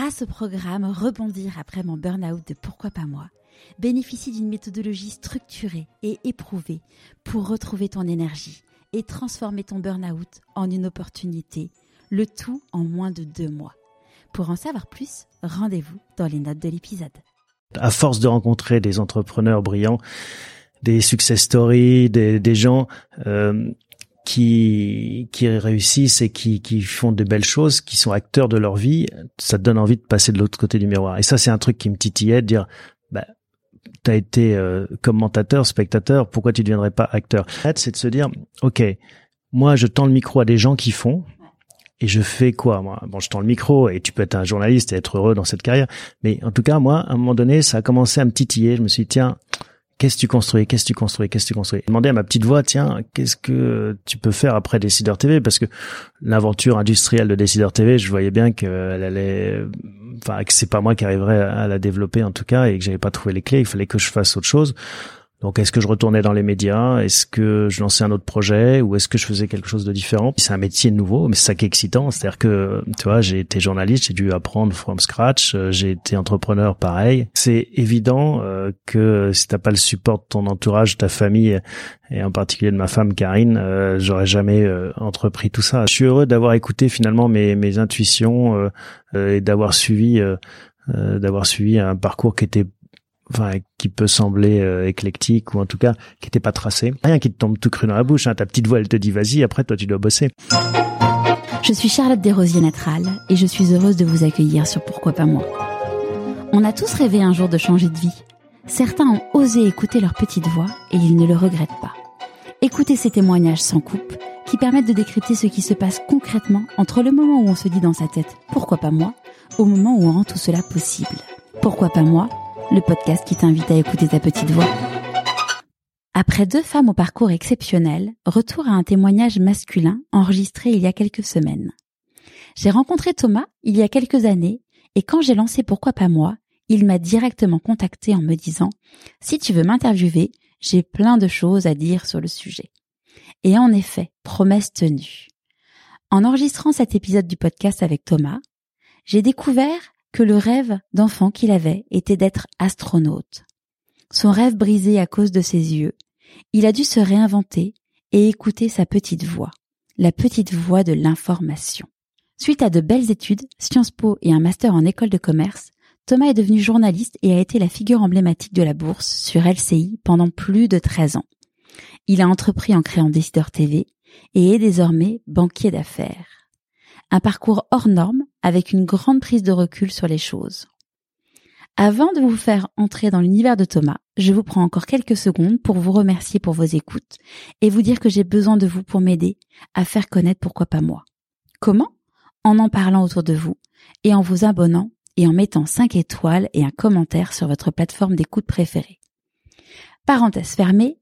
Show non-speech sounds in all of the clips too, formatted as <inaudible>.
grâce au programme Rebondir après mon burn-out de Pourquoi pas moi, bénéficie d'une méthodologie structurée et éprouvée pour retrouver ton énergie et transformer ton burn-out en une opportunité, le tout en moins de deux mois. Pour en savoir plus, rendez-vous dans les notes de l'épisode. À force de rencontrer des entrepreneurs brillants, des success stories, des, gens euh, qui qui réussissent et qui qui font de belles choses, qui sont acteurs de leur vie, ça te donne envie de passer de l'autre côté du miroir. Et ça, c'est un truc qui me titillait, de dire, bah, t'as été euh, commentateur, spectateur, pourquoi tu ne deviendrais pas acteur? C'est de se dire, ok, moi, je tends le micro à des gens qui font. Et je fais quoi moi? Bon, je tends le micro et tu peux être un journaliste et être heureux dans cette carrière, mais en tout cas moi, à un moment donné, ça a commencé à me titiller. Je me suis dit tiens, Qu'est-ce que tu construis? Qu'est-ce que tu construis? Qu'est-ce que tu construis? Demandez à ma petite voix, tiens, qu'est-ce que tu peux faire après Décideur TV Parce que l'aventure industrielle de Décideur TV, je voyais bien qu'elle allait, enfin, que c'est pas moi qui arriverais à la développer en tout cas, et que j'avais pas trouvé les clés. Il fallait que je fasse autre chose. Donc est-ce que je retournais dans les médias? Est-ce que je lançais un autre projet? Ou est-ce que je faisais quelque chose de différent? C'est un métier nouveau, mais c'est ça qui est excitant. C'est-à-dire que tu vois, j'ai été journaliste, j'ai dû apprendre from scratch. Euh, j'ai été entrepreneur, pareil. C'est évident euh, que si t'as pas le support de ton entourage, de ta famille et en particulier de ma femme Karine, euh, j'aurais jamais entrepris tout ça. Je suis heureux d'avoir écouté finalement mes, mes intuitions et d'avoir suivi d'avoir suivi un parcours qui était enfin qui peut sembler euh, éclectique ou en tout cas qui n'était pas tracé. Rien qui te tombe tout cru dans la bouche. Hein. Ta petite voix, elle te dit vas-y. Après, toi, tu dois bosser. Je suis Charlotte Desrosiers Natral et je suis heureuse de vous accueillir sur Pourquoi pas moi. On a tous rêvé un jour de changer de vie. Certains ont osé écouter leur petite voix et ils ne le regrettent pas. Écoutez ces témoignages sans coupe qui permettent de décrypter ce qui se passe concrètement entre le moment où on se dit dans sa tête pourquoi pas moi au moment où on rend tout cela possible. Pourquoi pas moi le podcast qui t'invite à écouter ta petite voix. Après deux femmes au parcours exceptionnel, retour à un témoignage masculin enregistré il y a quelques semaines. J'ai rencontré Thomas il y a quelques années et quand j'ai lancé Pourquoi pas moi, il m'a directement contacté en me disant Si tu veux m'interviewer, j'ai plein de choses à dire sur le sujet. Et en effet, promesse tenue. En enregistrant cet épisode du podcast avec Thomas, j'ai découvert que le rêve d'enfant qu'il avait était d'être astronaute. Son rêve brisé à cause de ses yeux, il a dû se réinventer et écouter sa petite voix, la petite voix de l'information. Suite à de belles études, Sciences Po et un master en école de commerce, Thomas est devenu journaliste et a été la figure emblématique de la bourse sur LCI pendant plus de 13 ans. Il a entrepris en créant Décideur TV et est désormais banquier d'affaires un parcours hors norme avec une grande prise de recul sur les choses. Avant de vous faire entrer dans l'univers de Thomas, je vous prends encore quelques secondes pour vous remercier pour vos écoutes et vous dire que j'ai besoin de vous pour m'aider à faire connaître pourquoi pas moi. Comment? En en parlant autour de vous et en vous abonnant et en mettant 5 étoiles et un commentaire sur votre plateforme d'écoute préférée. Parenthèse fermée,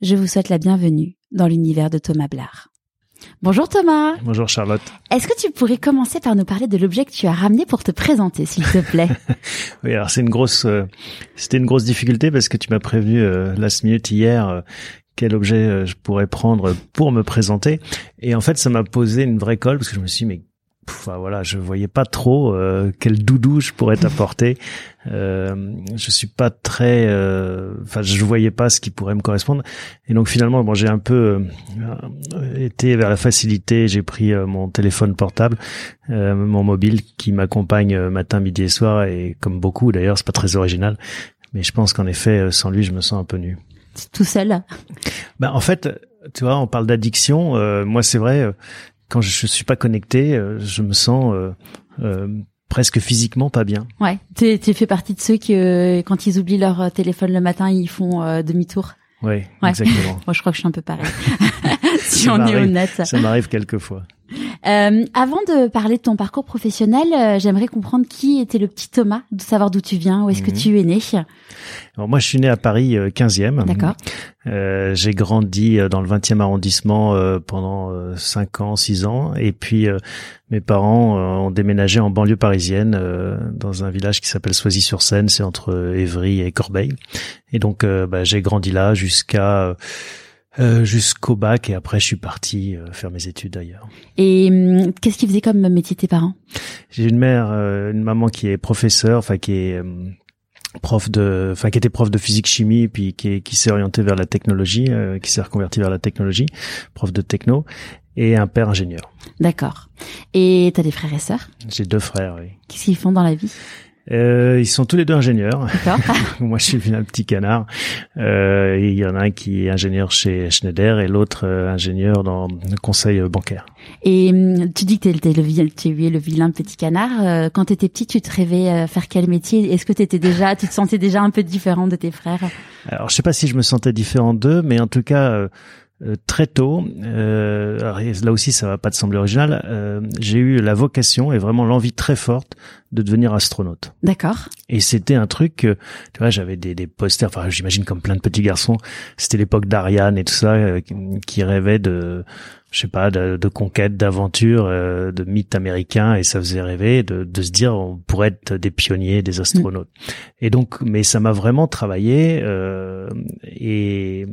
je vous souhaite la bienvenue dans l'univers de Thomas Blard. Bonjour Thomas. Bonjour Charlotte. Est-ce que tu pourrais commencer par nous parler de l'objet que tu as ramené pour te présenter, s'il te plaît <laughs> <laughs> Oui, alors c'est une grosse, euh, c'était une grosse difficulté parce que tu m'as prévenu euh, last minute hier euh, quel objet euh, je pourrais prendre pour me présenter. Et en fait, ça m'a posé une vraie colle parce que je me suis dit, mais enfin voilà, je voyais pas trop euh, quel doudou je pourrais t'apporter. Euh, je suis pas très, euh, enfin je voyais pas ce qui pourrait me correspondre. Et donc finalement, bon, j'ai un peu euh, été vers la facilité. J'ai pris mon téléphone portable, mon mobile qui m'accompagne matin, midi et soir. Et comme beaucoup d'ailleurs, c'est pas très original, mais je pense qu'en effet, sans lui, je me sens un peu nu. Tout seul. Ben en fait, tu vois, on parle d'addiction. moi, c'est vrai quand je suis pas connecté, euh, je me sens euh, euh, presque physiquement pas bien. Ouais, tu tu fais partie de ceux qui, quand ils oublient leur téléphone le matin, ils font demi-tour. Oui, ouais. exactement. <laughs> Moi, je crois que je suis un peu pareil. <laughs> <laughs> si on est honnête. Ça m'arrive quelquefois. Euh, avant de parler de ton parcours professionnel, euh, j'aimerais comprendre qui était le petit Thomas, de savoir d'où tu viens, où est-ce que mhm. tu es né. Alors moi, je suis né à Paris 15e. Euh, D'accord. Euh, j'ai grandi dans le 20e arrondissement pendant 5 ans, 6 ans, et puis mes parents ont déménagé en banlieue parisienne, dans un village qui s'appelle Soisy-sur-Seine, c'est entre Évry et Corbeil. Et donc, bah, j'ai grandi là jusqu'à euh, jusqu'au bac et après je suis parti euh, faire mes études ailleurs. Et hum, qu'est-ce qu'ils faisaient comme métier tes parents? J'ai une mère, euh, une maman qui est professeure, enfin qui est hum, prof de, enfin qui était prof de physique chimie, puis qui, qui s'est orientée vers la technologie, euh, qui s'est reconvertie vers la technologie, prof de techno, et un père ingénieur. D'accord. Et t'as des frères et sœurs? J'ai deux frères. Oui. Qu'est-ce qu'ils font dans la vie? Euh, ils sont tous les deux ingénieurs. <laughs> Moi, je suis un petit canard. Euh, il y en a un qui est ingénieur chez Schneider et l'autre euh, ingénieur dans le conseil euh, bancaire. Et hum, tu dis que tu es le vilain petit canard. Euh, Quand t'étais petit, tu te rêvais faire quel métier? Est-ce que t'étais déjà, tu te sentais déjà un peu différent de tes frères? Alors, je sais pas si je me sentais différent d'eux, mais en tout cas, euh, très tôt, euh, là aussi, ça va pas te sembler original, euh, j'ai eu la vocation et vraiment l'envie très forte de devenir astronaute. D'accord. Et c'était un truc, tu vois, j'avais des, des posters, enfin, j'imagine comme plein de petits garçons, c'était l'époque d'Ariane et tout ça, euh, qui, rêvaient de, je sais pas, de, de conquête, d'aventure, euh, de mythes américains, et ça faisait rêver de, de se dire, on pourrait être des pionniers, des astronautes. Et donc, mais ça m'a vraiment travaillé, euh, et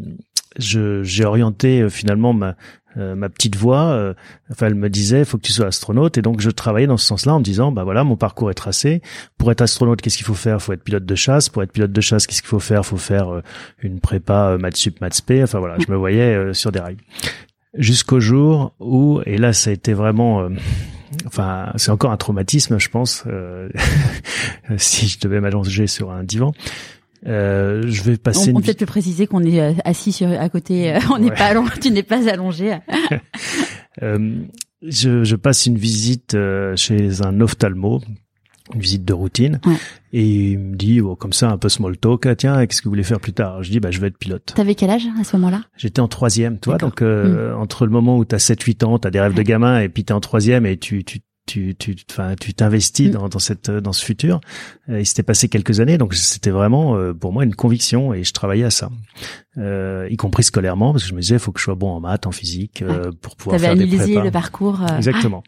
j'ai orienté euh, finalement ma euh, ma petite voix euh, enfin elle me disait faut que tu sois astronaute. Et donc je travaillais dans ce sens-là en me disant bah voilà mon parcours est tracé. Pour être astronaute qu'est-ce qu'il faut faire? Faut être pilote de chasse. Pour être pilote de chasse qu'est-ce qu'il faut faire? Faut faire euh, une prépa euh, maths sup maths spé. Enfin voilà je me voyais sur des rails. Jusqu'au jour où et là ça a été vraiment enfin c'est encore un traumatisme je pense <laughs> si je devais m'allonger sur un divan euh, je vais On, passer on une peut peut-être préciser qu'on est euh, assis sur, à côté. euh, <laughs> on n'est Ouais. pas allongé, tu n'es pas allongé. <laughs> <laughs> Euh, je, je passe une visite chez un ophtalmo, une visite de routine, Ouais. et il me dit, bon, comme ça, un peu small talk, ah, tiens, qu'est-ce que vous voulez faire plus tard? Je dis, bah, je vais être pilote. T'avais quel âge à ce moment-là? J'étais en troisième, D'accord. donc euh, entre le moment où tu as 7-8 ans, tu as des rêves de gamin, et puis tu es en troisième, et tu... tu tu tu enfin tu t'investis Mm. dans, dans cette dans ce futur Euh, il s'était passé quelques années donc c'était vraiment euh, pour moi une conviction et je travaillais à ça euh, y compris scolairement parce que je me disais il faut que je sois bon en maths en physique euh, pour pouvoir faire des analysé prépas le parcours. euh, Exactement.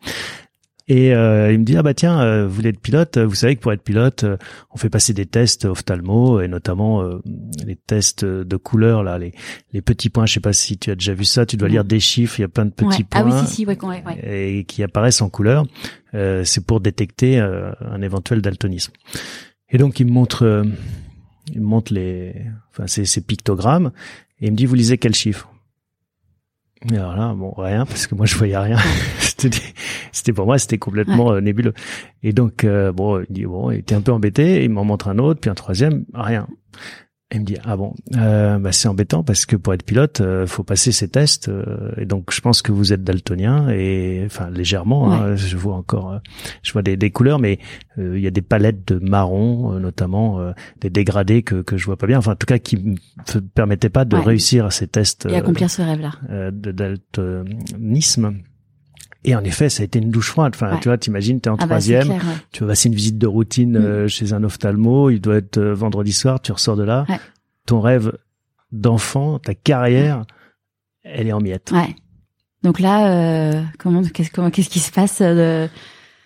Et euh, il me dit ah bah tiens euh, vous voulez être pilote vous savez que pour être pilote euh, on fait passer des tests ophtalmo et notamment euh, les tests de couleur là les les petits points je sais pas si tu as déjà vu ça tu dois lire des chiffres il y a plein de Ouais. petits Ah points oui, si, si, ouais, ouais, ouais. et qui apparaissent en couleur Euh, c'est pour détecter euh, un éventuel daltonisme et donc il me montre il me montre les enfin ces, ces pictogrammes et il me dit vous lisez quel chiffre et alors là, bon, rien, parce que moi je voyais rien. <laughs> c'était pour moi, c'était complètement euh, nébuleux. Et donc, euh, bon, il dit bon, il était un peu embêté. Il m'en montre un autre, puis un troisième, rien. Et il me dit ah bon, euh, bah, c'est embêtant parce que pour être pilote, euh, faut passer ces tests. euh, et donc, je pense que vous êtes daltonien et enfin légèrement. hein, je vois encore, euh, je vois des, des couleurs, mais euh, il y a des palettes de marron, euh, notamment euh, des dégradés que que je vois pas bien. Enfin, en tout cas, qui me permettaient pas de Ouais. réussir à ces tests. Et accomplir ce rêve-là. euh, de daltonisme. Et en effet, ça a été une douche froide. Enfin, Ouais. tu vois, t'imagines, t'es en Ah bah, troisième, clair, ouais. tu vas passer une visite de routine Mm. euh, chez un ophtalmo, il doit être euh, vendredi soir, tu ressors de là, Ouais. ton rêve d'enfant, ta carrière, elle est en miettes. Ouais. Donc là, euh, comment, qu'est-ce, comment, qu'est-ce qui se passe euh, de-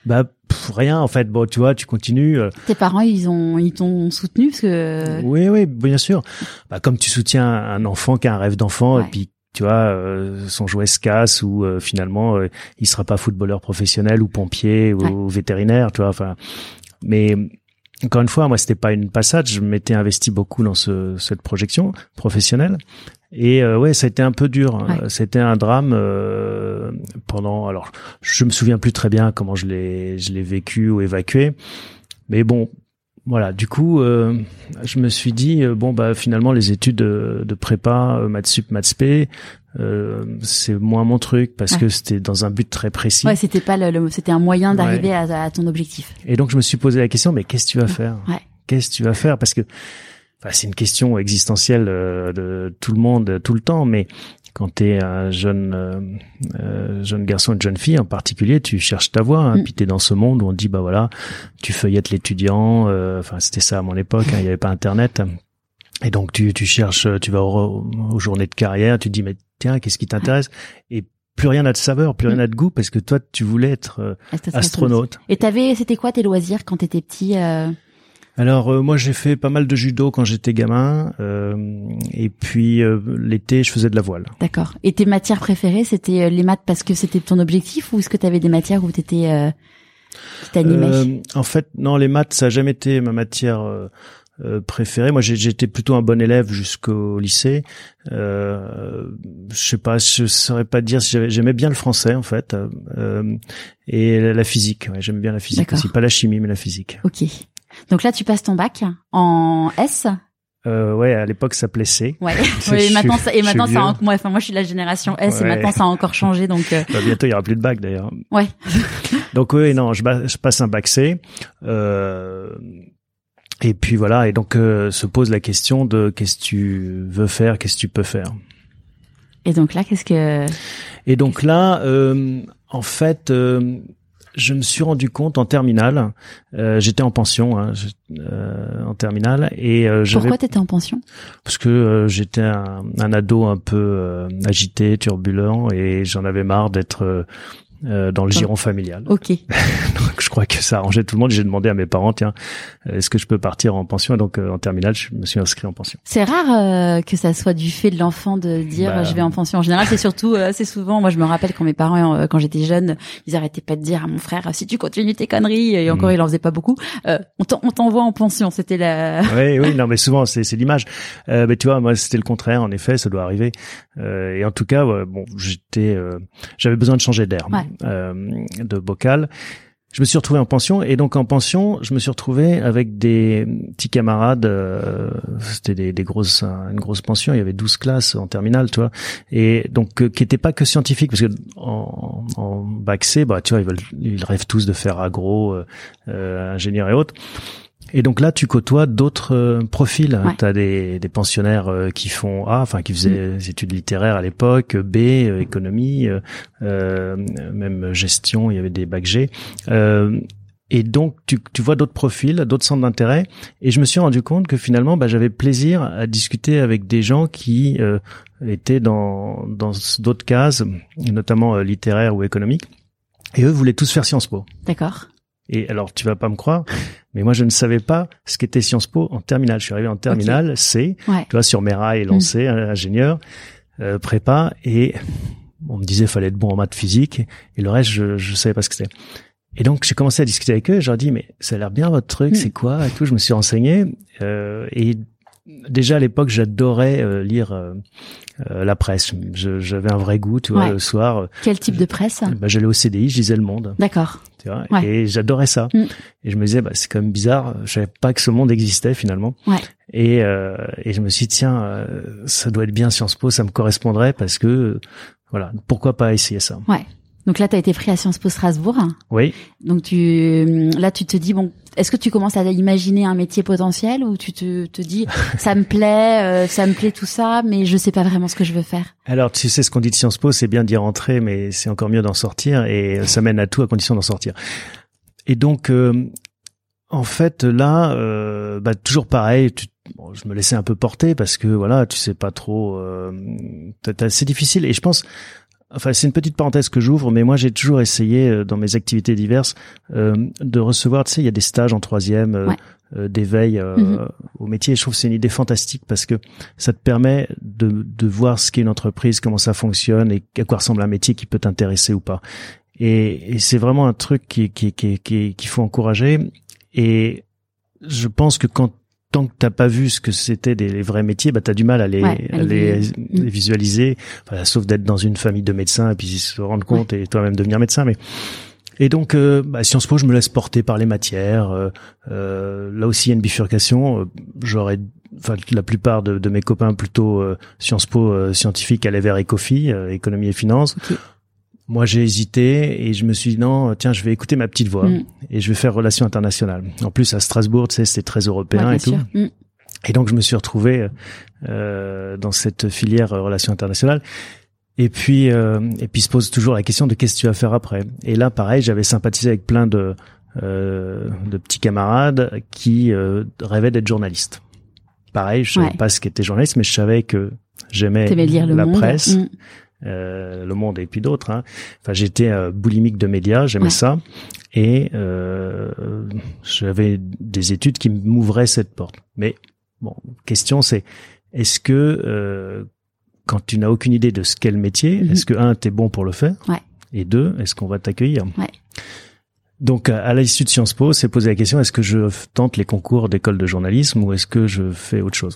Bah pff, rien en fait. Bon, tu vois, tu continues. Tes parents, ils ont, ils t'ont soutenu parce que. Oui, oui, bien sûr. Bah, comme tu soutiens un enfant qui a un rêve d'enfant Ouais. et puis tu vois euh, son jouet se casse ou euh, finalement euh, il sera pas footballeur professionnel ou pompier ou, Ouais. ou vétérinaire, tu vois. Enfin, mais encore une fois, moi c'était pas une passade. Je m'étais investi beaucoup dans ce, cette projection professionnelle. Et euh, ouais, ça a été un peu dur. hein. Ouais. C'était un drame euh, pendant. Alors, je me souviens plus très bien comment je l'ai, je l'ai vécu ou évacué. Mais bon, voilà. Du coup, euh, je me suis dit euh, bon bah finalement les études de, de prépa, euh, maths sup, maths spé, euh, c'est moins mon truc parce Ouais. que c'était dans un but très précis. Ouais, c'était pas le, le- c'était un moyen d'arriver à, à ton objectif. Et donc je me suis posé la question mais qu'est-ce que tu vas faire? Ouais. Qu'est-ce que tu vas faire? Parce que enfin, c'est une question existentielle de tout le monde tout le temps, mais quand tu es un jeune euh, euh, jeune garçon, une jeune fille en particulier, tu cherches ta voie. Hein, Mm. Puis tu es dans ce monde où on dit bah voilà, tu feuillettes l'étudiant. euh, Enfin c'était ça à mon époque. hein, Il n'y avait pas Internet. Et donc tu tu cherches, tu vas au- aux journées de carrière, tu te dis mais tiens qu'est-ce qui t'intéresse? Et plus rien n'a de saveur, plus rien n'a de goût parce que toi tu voulais être euh, Astronaute. astronaute. Et t'avais, c'était quoi tes loisirs quand t'étais petit euh, Alors euh, moi j'ai fait pas mal de judo quand j'étais gamin euh, et puis euh, l'été je faisais de la voile. D'accord. Et tes matières préférées c'était les maths parce que c'était ton objectif ou est-ce que tu avais des matières où t'étais euh, euh, En fait non les maths ça a jamais été ma matière euh, préférée. Moi j'étais plutôt un bon élève jusqu'au lycée. Euh, je sais pas je saurais pas dire si j'aimais bien le français en fait et la physique. Ouais, j'aime bien la physique aussi pas la chimie mais la physique. Ok. Donc là, tu passes ton bac en S. Euh, ouais, à l'époque ça s'appelait C. Ouais. <laughs> et maintenant, ça, et maintenant ça, moi, enfin moi je suis la génération S et maintenant ça a encore changé donc. Euh... Bah, bientôt il y aura plus de bac d'ailleurs. Ouais. <laughs> donc oui, non, je, je, passe un bac C. Euh, et puis voilà, et donc euh, se pose la question de qu'est-ce que tu veux faire, qu'est-ce que tu peux faire. Et donc là, qu'est-ce que Et donc là, euh, en fait, euh, je me suis rendu compte en terminale, euh, j'étais en pension hein, euh, en terminale et euh, pourquoi t'étais en pension? Parce que euh, j'étais un, un, ado un peu euh, agité, turbulent et j'en avais marre d'être euh, dans le giron familial. <laughs> Ok. donc je crois que ça arrangeait tout le monde. J'ai demandé à mes parents, tiens, est-ce que je peux partir en pension? Et donc euh, en terminale, je me suis inscrit en pension. C'est rare euh, que ça soit du fait de l'enfant de dire bah, je vais en pension. En général, c'est surtout assez souvent. Moi, je me rappelle quand mes parents, quand j'étais jeune, ils arrêtaient pas de dire à mon frère si tu continues tes conneries. Et encore, mm. il en faisait pas beaucoup. on t'envoie en pension. C'était la. <laughs> oui, oui, non, mais souvent c'est c'est l'image. mais tu vois, moi c'était le contraire. En effet, ça doit arriver. et en tout cas, bon, j'étais, j'avais besoin de changer d'air. Ouais. Euh, de bocal. Je me suis retrouvé en pension et donc en pension, je me suis retrouvé avec des petits camarades. Euh, c'était des, des, grosses, une grosse pension. Il y avait 12 classes en terminale, tu vois, et donc euh, qui n'étaient pas que scientifiques parce que en, en bac C, bah tu vois, ils veulent, ils rêvent tous de faire agro, ingénieur et autres. Et donc là, tu côtoies d'autres euh, profils. Ouais. Tu as des, des pensionnaires euh, qui font A, enfin qui faisaient mm. des études littéraires à l'époque, B, euh, économie, euh, même gestion, il y avait des bacs G. et donc, tu, tu vois d'autres profils, d'autres centres d'intérêt. Et je me suis rendu compte que finalement, bah, j'avais plaisir à discuter avec des gens qui étaient dans dans d'autres cases, notamment littéraires ou économiques. Et eux voulaient tous faire Sciences Po. D'accord. Et alors, tu vas pas me croire, mais moi, je ne savais pas ce qu'était Sciences Po en terminale. Je suis arrivé en terminale okay. C, ouais. tu vois, sur mes rails lancés, mmh. ingénieur, euh, prépa, et on me disait fallait être bon en maths physique, et le reste, je, je savais pas ce que c'était. Et donc, j'ai commencé à discuter avec eux, et je leur dis, mais ça a l'air bien votre truc, mmh. c'est quoi et tout. Je me suis renseigné, euh, et déjà à l'époque, j'adorais euh, lire euh, euh, la presse. J'avais un vrai goût, tu vois, ouais. le soir. Quel type de presse? bah, J'allais au CDI, je lisais Le Monde. D'accord. Tu vois, ouais. et j'adorais ça. Mm. Et je me disais, bah, c'est quand même bizarre. Je savais pas que ce monde existait finalement. Ouais. Et, euh, et je me suis dit, tiens, euh, ça doit être bien Sciences Po, ça me correspondrait parce que, voilà, pourquoi pas essayer ça. Ouais. Donc là, tu as été pris à Sciences Po Strasbourg. Oui. Donc tu, là, tu te dis bon, est-ce que tu commences à imaginer un métier potentiel ou tu te, te dis <laughs> ça me plaît, euh, ça me plaît tout ça, mais je sais pas vraiment ce que je veux faire? Alors tu sais ce qu'on dit de Sciences Po, c'est bien d'y rentrer, mais c'est encore mieux d'en sortir et ça mène à tout à condition d'en sortir. Et donc euh, en fait là, euh, bah, toujours pareil. Tu, bon, je me laissais un peu porter parce que voilà, tu sais pas trop. Euh, c'est difficile et je pense Enfin, c'est une petite parenthèse que j'ouvre, mais moi j'ai toujours essayé euh, dans mes activités diverses euh, de recevoir. Tu sais, il y a des stages en troisième euh, ouais. euh, d'éveil euh, Mhm. au métier. Et je trouve que c'est une idée fantastique parce que ça te permet de, de voir ce qu'est une entreprise, comment ça fonctionne et à quoi ressemble un métier qui peut t'intéresser ou pas. Et, et c'est vraiment un truc qui qui qui qui qu'il faut encourager. Et je pense que quand tant que t'as pas vu ce que c'était des les vrais métiers, bah t'as du mal à les, Ouais, à les, visualiser, enfin, sauf d'être dans une famille de médecins et puis se rendre compte et toi-même devenir médecin. Mais et donc euh, bah, Sciences Po, je me laisse porter par les matières. Euh, euh, là aussi, il y a une bifurcation. Euh, J'aurais, enfin, la plupart de, de mes copains plutôt euh, Sciences Po euh, scientifiques allaient vers Ecofi, euh, économie et finance. Moi, j'ai hésité et je me suis dit non, tiens, je vais écouter ma petite voix Mm. et je vais faire relations internationales. En plus, à Strasbourg, tu sais, c'est très européen Ouais, et tout. Mm. Et donc, je me suis retrouvé euh, dans cette filière euh, relations internationales. Et puis, euh, et puis se pose toujours la question de qu'est-ce que tu vas faire après. Et là, pareil, j'avais sympathisé avec plein de euh, de petits camarades qui euh, rêvaient d'être journalistes. Pareil, je savais Ouais. pas ce qu'était journaliste, mais je savais que j'aimais la monde. presse Mm. Le Monde et puis d'autres. Hein. Enfin, j'étais boulimique de médias, j'aimais ça, et j'avais des études qui m'ouvraient cette porte. Mais bon, question c'est est-ce que quand tu n'as aucune idée de ce qu'est le métier, mhm. est-ce que un, t'es bon pour le faire ouais. Et deux, est-ce qu'on va t'accueillir? Ouais. Donc à l'issue de Sciences Po, c'est poser la question est-ce que je tente les concours d'école de journalisme ou est-ce que je fais autre chose?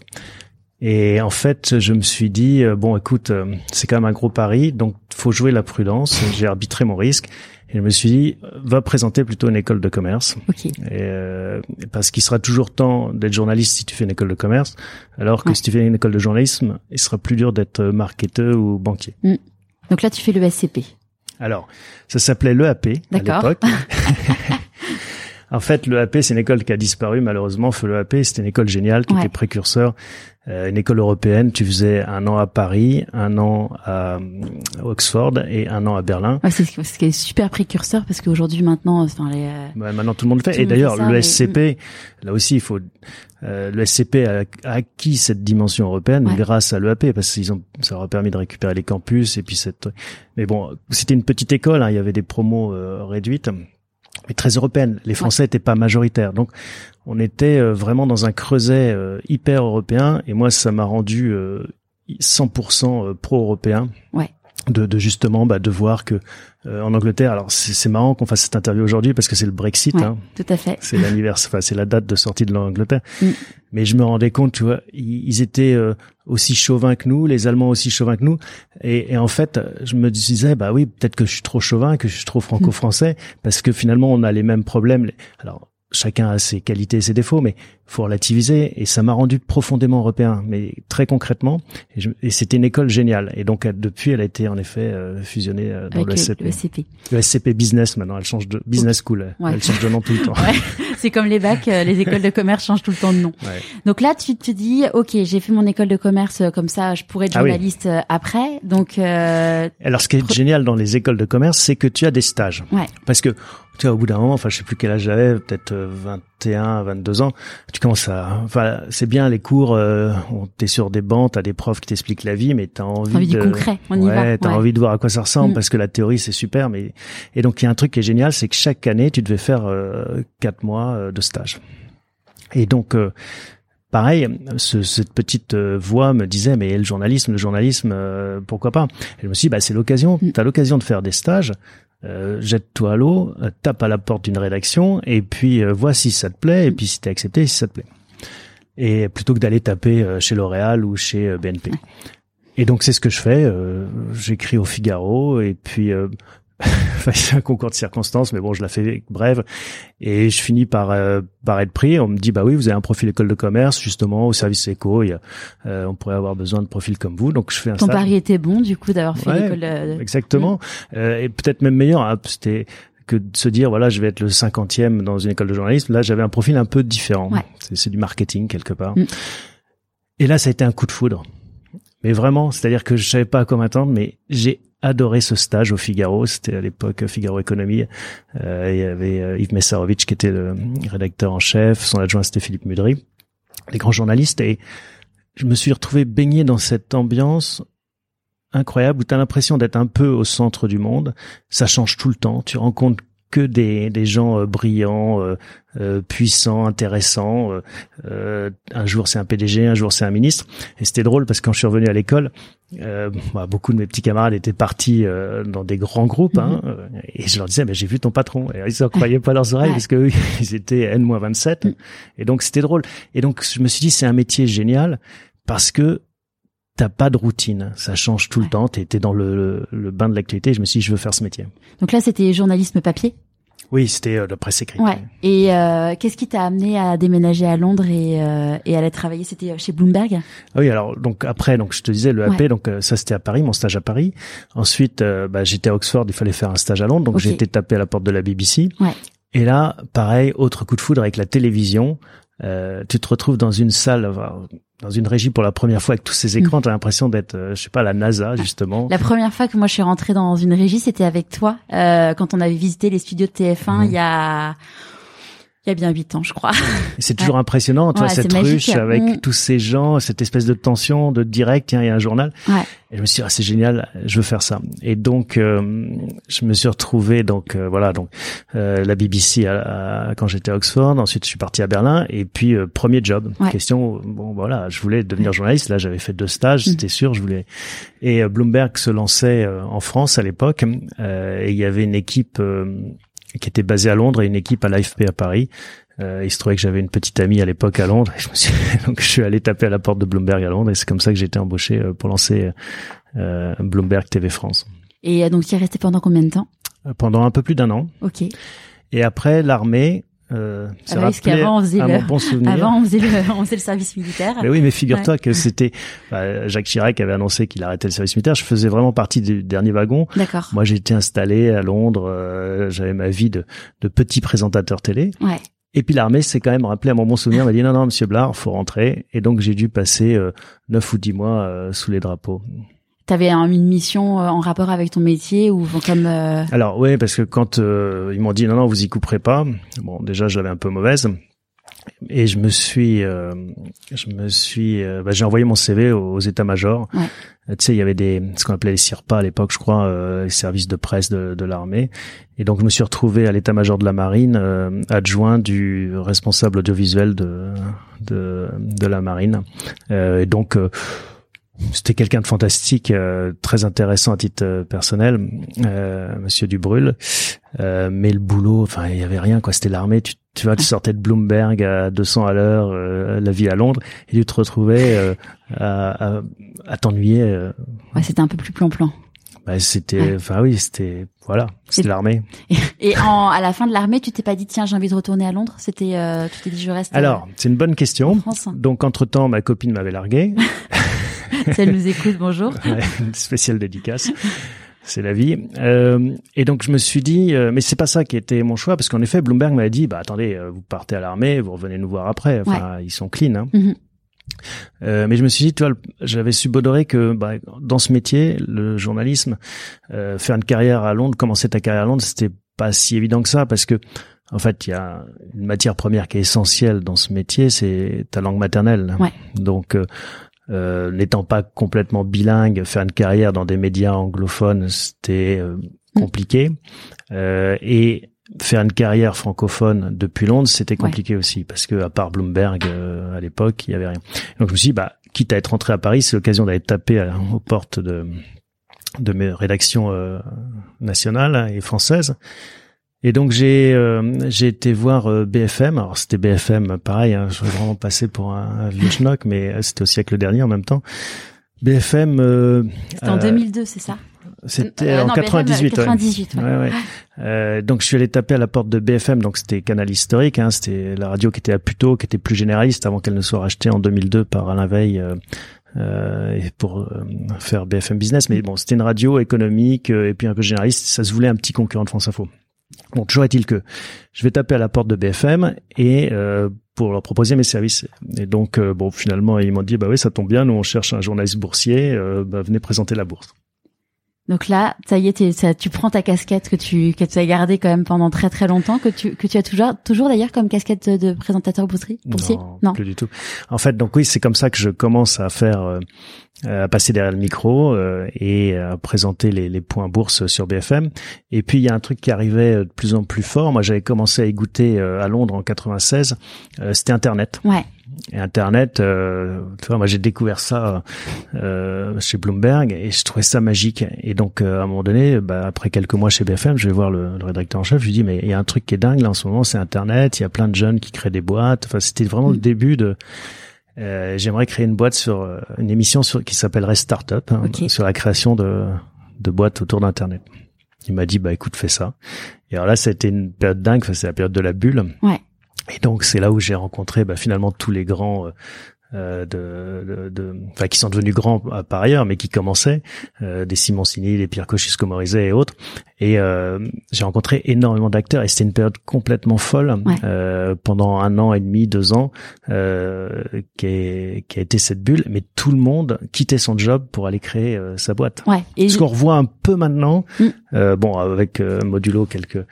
Et en fait, je me suis dit euh, bon, écoute, euh, c'est quand même un gros pari, donc faut jouer la prudence. J'ai arbitré mon risque et je me suis dit va présenter plutôt une école de commerce. Okay. Et, euh, parce qu'il sera toujours temps d'être journaliste si tu fais une école de commerce, alors que si tu fais une école de journalisme, il sera plus dur d'être marketeur ou banquier. Mm. Donc là, tu fais le SCP. Alors, ça s'appelait l'EAP à l'époque. <laughs> en fait, l'EAP, c'est une école qui a disparu malheureusement. L'EAP, c'était une école géniale qui était précurseur, euh, une école européenne. Tu faisais un an à Paris, un an à euh, Oxford et un an à Berlin. Ouais, c'est ce qui est super précurseur parce qu'aujourd'hui, maintenant, enfin, les, euh, maintenant tout le monde le fait. Et d'ailleurs, le SCP, là aussi, il faut euh, le SCP a, acquis cette dimension européenne grâce à l'EAP parce qu'ils ont ça leur a permis de récupérer les campus et puis cette mais bon c'était une petite école hein, il y avait des promos euh, réduites mais très européennes les Français n'étaient pas majoritaires. Donc on était euh, vraiment dans un creuset hyper européen. Et moi ça m'a rendu 100% pro-européen. Ouais de, de, justement bah, de voir que euh, en Angleterre, alors c'est marrant qu'on fasse cette interview aujourd'hui parce que c'est le Brexit, ouais, hein. tout à fait. C'est l'anniversaire, enfin c'est la date de sortie de l'Angleterre. Mm. Mais je me rendais compte, tu vois, ils, étaient euh, aussi chauvins que nous, les Allemands aussi chauvins que nous, et, et en fait, je me disais, bah oui, peut-être que je suis trop chauvin, que je suis trop franco-français, parce que finalement on a les mêmes problèmes. Alors chacun a ses qualités et ses défauts, mais faut relativiser. Et ça m'a rendu profondément européen, mais très concrètement. Et, c'était une école géniale. Et donc depuis, elle a été en effet euh, fusionnée euh, dans le, SCP. le SCP. Le SCP Business maintenant. Elle change de Business School. Elle change de nom tout le temps. Ouais. <laughs> C'est comme les bacs, euh, les écoles de commerce changent tout le temps de nom. Ouais. Donc là, tu te dis, ok, j'ai fait mon école de commerce comme ça, je pourrais être Ah oui. journaliste après. Donc euh, Alors, ce qui est génial dans les écoles de commerce, c'est que tu as des stages. ouais, Parce que, tu vois, au bout d'un moment, enfin, je sais plus quel âge j'avais, peut-être euh, 21, 22 ans, tu commences à, enfin, c'est bien les cours, euh, on- t'es sur des bancs, t'as des profs qui t'expliquent la vie, mais t'as envie, envie du de, concret, on y ouais, va. t'as ouais. envie de voir à quoi ça ressemble Mm. parce que la théorie c'est super, mais et donc il y a un truc qui est génial, c'est que chaque année tu devais faire euh, quatre mois euh, de stage. Et donc euh, pareil, ce- cette petite euh, voix me disait mais le journalisme, le journalisme, euh, pourquoi pas? Et je me suis dit bah c'est l'occasion, Mm. t'as l'occasion de faire des stages. Euh, jette-toi à l'eau, euh, tape à la porte d'une rédaction et puis euh, vois si ça te plaît et puis si t'es accepté, si ça te plaît. Et plutôt que d'aller taper euh, chez L'Oréal ou chez euh, BNP. Et donc c'est ce que je fais. euh, J'écris au Figaro et puis euh, <laughs> c'est un concours de circonstances, mais bon, je la fais brève. Et je finis par euh, par être pris. On me dit bah oui, vous avez un profil école de commerce justement au service éco. Il y a, euh, on pourrait avoir besoin de profils comme vous. Donc je fais un Ton pari était bon du coup d'avoir fait Ouais, l'école. de- Exactement. Euh, et peut-être même meilleur. hein, C'était que de se dire voilà, je vais être le cinquantième dans une école de journalisme. Là, j'avais un profil un peu différent. Ouais. C'est c'est du marketing quelque part. Mm. Et là, ça a été un coup de foudre. Mais vraiment, c'est-à-dire que je savais pas à quoi m'attendre, mais j'ai adoré ce stage au Figaro. C'était à l'époque Figaro Économie. Euh, il y avait euh, Yves Messarovitch qui était le rédacteur en chef. Son adjoint, c'était Philippe Mudry. Les grands journalistes. Et je me suis retrouvé baigné dans cette ambiance incroyable où tu as l'impression d'être un peu au centre du monde. Ça change tout le temps. Tu rencontres que des, des gens euh, brillants, euh, euh, puissants, intéressants. Euh, un jour c'est un PDG, un jour c'est un ministre. Et c'était drôle parce que quand je suis revenu à l'école, euh, bah, beaucoup de mes petits camarades étaient partis euh, dans des grands groupes. Hein, euh, et je leur disais, mais j'ai vu ton patron. Et ils ne croyaient pas leurs oreilles Ouais. parce que eux, <laughs> ils étaient N-27. Mm. Et donc c'était drôle. Et donc je me suis dit, c'est un métier génial parce que t'as pas de routine, ça change tout le temps. T'es dans le, le, le bain de l'actualité. Je me suis dit, je veux faire ce métier. Donc là, c'était journalisme papier? Oui, c'était euh, la presse écrite. Ouais. Et euh, qu'est-ce qui t'a amené à déménager à Londres et, euh, et aller travailler? C'était chez Bloomberg? Ah oui, alors donc après, donc je te disais le AP, Ouais. donc euh, ça c'était à Paris, mon stage à Paris. Ensuite, euh, bah, j'étais à Oxford, il fallait faire un stage à Londres, donc j'ai été tapé à la porte de la BBC. Ouais. Et là, pareil, autre coup de foudre avec la télévision. Euh, tu te retrouves dans une salle, dans une régie pour la première fois avec tous ces écrans. T'as l'impression d'être, euh, je sais pas, à la NASA justement. La première fois que moi je suis rentrée dans une régie, c'était avec toi euh, quand on avait visité les studios de TF1 Mhm. il y a Il y a bien huit ans, je crois. C'est toujours impressionnant, tu vois, cette ruche avec mm. tous ces gens, cette espèce de tension, de direct, tiens, il y a un journal. Ouais. Et je me suis dit, ah, c'est génial, je veux faire ça. Et donc, euh, je me suis retrouvé, donc euh, voilà, donc euh, la BBC à, quand j'étais à Oxford. Ensuite, je suis parti à Berlin. Et puis, premier job. Question, bon voilà, je voulais devenir journaliste. Là, j'avais fait deux stages, mm. c'était sûr, je voulais. Et Bloomberg se lançait en France à l'époque. et il y avait une équipe qui était basée à Londres et une équipe à l'AFP à Paris. Euh, il se trouvait que j'avais une petite amie à l'époque à Londres. Et je me suis, <laughs> donc je suis allé taper à la porte de Bloomberg à Londres et c'est comme ça que j'ai été embauché euh, pour lancer euh, Bloomberg TV France. Et donc tu es resté pendant combien de temps? Pendant un peu plus d'un an. Ok. Et après l'armée, euh, ah parce qu'avant on faisait le, bon avant on faisait le, on faisait le service militaire. Mais oui, mais figure-toi que c'était bah, Jacques Chirac avait annoncé qu'il arrêtait le service militaire. Je faisais vraiment partie du dernier wagon. D'accord. Moi, j'étais installé à Londres. Euh, J'avais ma vie de, de petit présentateur télé. Ouais. Et puis l'armée s'est quand même rappelé à mon bon souvenir, m'a dit non non Monsieur Blard, faut rentrer. Et donc j'ai dû passer euh, neuf ou dix mois euh, sous les drapeaux. T'avais une mission euh, en rapport avec ton métier ou comme euh... Alors oui, parce que quand euh, ils m'ont dit non non vous y couperez pas, bon déjà j'avais un peu mauvaise et je me suis euh, je me suis bah, j'ai envoyé mon CV aux, états-majors. Ouais. Tu sais il y avait des ce qu'on appelait les CIRPA à l'époque je crois les services de presse de, de l'armée et donc je me suis retrouvé à l'état-major de la marine adjoint du responsable audiovisuel de de, de la marine et donc c'était quelqu'un de fantastique, euh, très intéressant à titre euh, personnel, euh, Monsieur Dubrul. Euh, mais le boulot, enfin, il y avait rien quoi. C'était l'armée. Tu, tu vois, tu <laughs> sortais de Bloomberg à 200 à l'heure, la vie à Londres, et tu te retrouvais à, à, à t'ennuyer. Ouais, c'était un peu plus plan-plan. Bah, c'était, enfin oui, c'était, voilà, c'était l'armée. <laughs> Et, en, à la fin de l'armée, tu t'es pas dit tiens, j'ai envie de retourner à Londres? C'était, tu t'es dit je reste. Alors, c'est une bonne question. Donc entre temps, ma copine m'avait largué. <laughs> si elle nous écoute, bonjour. <laughs> Une spéciale dédicace. C'est la vie. Euh, et donc je me suis dit, euh, mais c'est pas ça qui était mon choix, parce qu'en effet, Bloomberg m'a dit, bah attendez, euh, vous partez à l'armée, vous revenez nous voir après. Enfin, ils sont clean. Hein. Mhm. Euh, mais je me suis dit, tu vois, j'avais subodoré que bah, dans ce métier, le journalisme, euh, faire une carrière à Londres, commencer ta carrière à Londres, c'était pas si évident que ça, parce que en fait, il y a une matière première qui est essentielle dans ce métier, c'est ta langue maternelle. Ouais. Donc euh, euh, n'étant pas complètement bilingue, faire une carrière dans des médias anglophones, c'était euh, mm. compliqué. Euh, et faire une carrière francophone depuis Londres, c'était compliqué aussi parce que à part Bloomberg à l'époque, il y avait rien. Donc je me suis dit, bah, quitte à être rentré à Paris, c'est l'occasion d'aller taper aux portes de de mes rédactions nationales et françaises et donc j'ai euh, j'ai été voir euh, BFM. Alors c'était BFM, pareil. Hein, je vais vraiment passer pour un, un vieux schnock, mais euh, c'était au siècle dernier en même temps. BFM. c'était en 2002, c'est ça? C'était en 98. 98. Ouais. Ouais, ouais. donc je suis allé taper à la porte de BFM. Donc c'était Canal Historique. Hein, c'était la radio qui était à Puteaux, qui était plus généraliste avant qu'elle ne soit rachetée en 2002 par Alain Veil. Euh, pour faire BFM Business, mais bon, c'était une radio économique et puis un peu généraliste. Ça se voulait un petit concurrent de France Info. Bon, toujours est-il que je vais taper à la porte de BFM et euh, pour leur proposer mes services. Et donc, euh, bon, finalement, ils m'ont dit, bah oui, ça tombe bien, nous on cherche un journaliste boursier, euh, bah, venez présenter la bourse. Donc là, ça y est, ça, tu prends ta casquette que tu que tu as gardée quand même pendant très très longtemps, que tu que tu as toujours toujours d'ailleurs comme casquette de présentateur boursier? Non, non, plus du tout. En fait, donc oui, c'est comme ça que je commence à faire euh, à passer derrière le micro euh, et à présenter les, les points bourse sur BFM. Et puis il y a un truc qui arrivait de plus en plus fort. Moi, j'avais commencé à y goûter euh, à Londres en 96. C'était Internet. Ouais. Et Internet, euh, tu vois, moi j'ai découvert ça euh, chez Bloomberg et je trouvais ça magique. Et donc euh, à un moment donné, bah, après quelques mois chez BFM, je vais voir le, le rédacteur en chef. Je lui dis mais il y a un truc qui est dingue là en ce moment, c'est Internet. Il y a plein de jeunes qui créent des boîtes. Enfin, c'était vraiment le mm. début de. Euh, J'aimerais créer une boîte sur euh, une émission sur, qui s'appellerait Startup hein, sur la création de, de boîtes autour d'Internet. Il m'a dit bah écoute fais ça. Et alors là, c'était une période dingue. C'est la période de la bulle. Ouais. Et donc c'est là où j'ai rencontré bah, finalement tous les grands euh, euh de, de, enfin qui sont devenus grands euh, par ailleurs, mais qui commençaient, euh, des Simoncini, des Pierre Cochisco Morizet et autres. Et euh, j'ai rencontré énormément d'acteurs et c'était une période complètement folle euh, pendant un an et demi, deux ans, euh, qui, est, qui a été cette bulle. Mais tout le monde quittait son job pour aller créer sa boîte. Ouais. Et Ce qu'on revoit un peu maintenant, mm. bon avec modulo quelques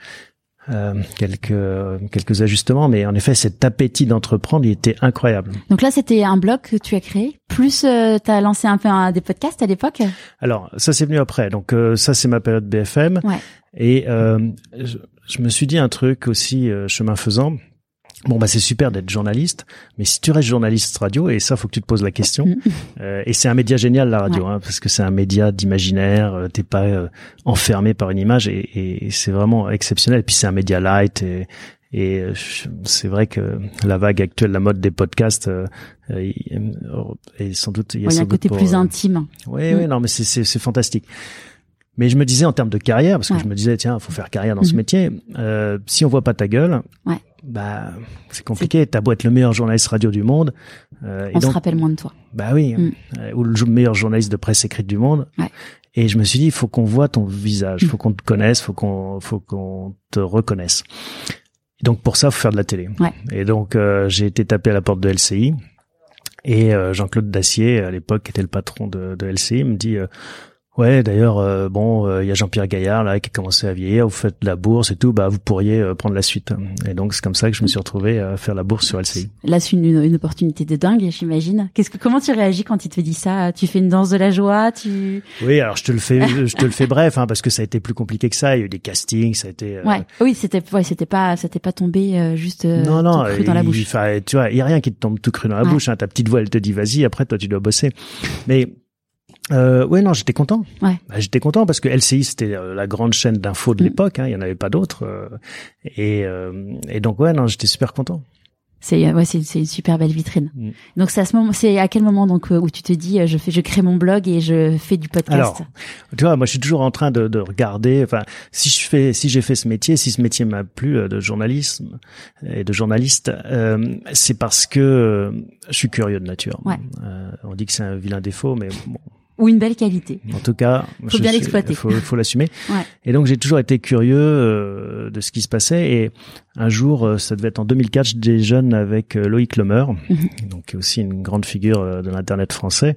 euh, quelques quelques ajustements, mais en effet, cet appétit d'entreprendre, il était incroyable. Donc là, c'était un blog que tu as créé, plus euh, tu as lancé un peu des podcasts à l'époque. Alors ça, c'est venu après. Donc euh, ça, c'est ma période BFM. Ouais. Et je, je, me suis dit un truc aussi chemin faisant Bon bah c'est super d'être journaliste, mais si tu restes journaliste radio et ça faut que tu te poses la question. Mm. <laughs> Euh, et c'est un média génial la radio, hein, parce que c'est un média d'imaginaire. Euh, t'es pas euh, enfermé par une image et, et c'est vraiment exceptionnel. Et puis c'est un média light et, et c'est vrai que la vague actuelle, la mode des podcasts, et sans doute il y a, un côté plus intime. Oui, oui, mm. non mais c'est c'est fantastique. Mais je me disais en termes de carrière, parce que je me disais tiens, faut faire carrière dans ce mm-hmm. métier. Euh, si on voit pas ta gueule, ouais bah c'est compliqué. T'as beau être le meilleur journaliste radio du monde, euh, on se rappelle moins de toi. Bah oui, mm. euh, ou le meilleur journaliste de presse écrite du monde. Ouais. Et je me suis dit, il faut qu'on voit ton visage, il mm. faut qu'on te connaisse, faut qu'on faut qu'on te reconnaisse. donc pour ça, faut faire de la télé. Ouais. Et donc euh, j'ai été tapé à la porte de LCI. Et euh, Jean-Claude Dacier, à l'époque, qui était le patron de, de LCI, me dit Ouais, d'ailleurs, euh, bon, il euh, y a Jean-Pierre Gaillard là qui a commencé à vieillir. Vous faites de la bourse et tout, bah vous pourriez euh, prendre la suite. Et donc c'est comme ça que je me suis retrouvé à faire la bourse sur LCI. Là, c'est une, une, opportunité de dingue, j'imagine. Qu'est-ce que comment tu réagis quand il te dit ça? Tu fais une danse de la joie Tu Oui, alors je te le fais, je te le fais bref, hein, parce que ça a été plus compliqué que ça. Il y a eu des castings, ça a été. Ouais, oui, c'était, ouais, c'était pas, c'était pas tombé juste non, non, tout cru dans la bouche. tu vois, il y a rien qui te tombe tout cru dans la bouche. Hein. Ta petite voix, elle te dit vas-y. Après, toi, tu dois bosser. Mais euh, ouais, non, j'étais content. Ouais. Bah, j'étais content parce que LCI c'était euh, la grande chaîne d'infos de mm. l'époque. Hein, il y en avait pas d'autres. Euh, et, euh, et donc ouais, non, j'étais super content. C'est ouais, c'est une super belle vitrine. Mm. Donc c'est à ce moment, c'est à quel moment donc où tu te dis je fais, je crée mon blog et je fais du podcast. Alors, tu vois, moi je suis toujours en train de, de regarder. Enfin, si je fais, si j'ai fait ce métier, si ce métier m'a plu de journalisme et de journaliste, c'est parce que je suis curieux de nature. Ouais. on dit que c'est un vilain défaut, mais bon, ou une belle qualité. En tout cas, faut bien l'exploiter. Faut, faut l'assumer. <laughs> ouais. Et donc j'ai toujours été curieux euh, de ce qui se passait. Et un jour, euh, ça devait être en 2004, je déjeune avec euh, Loïc Lemer, mm donc aussi une grande figure de l'internet français.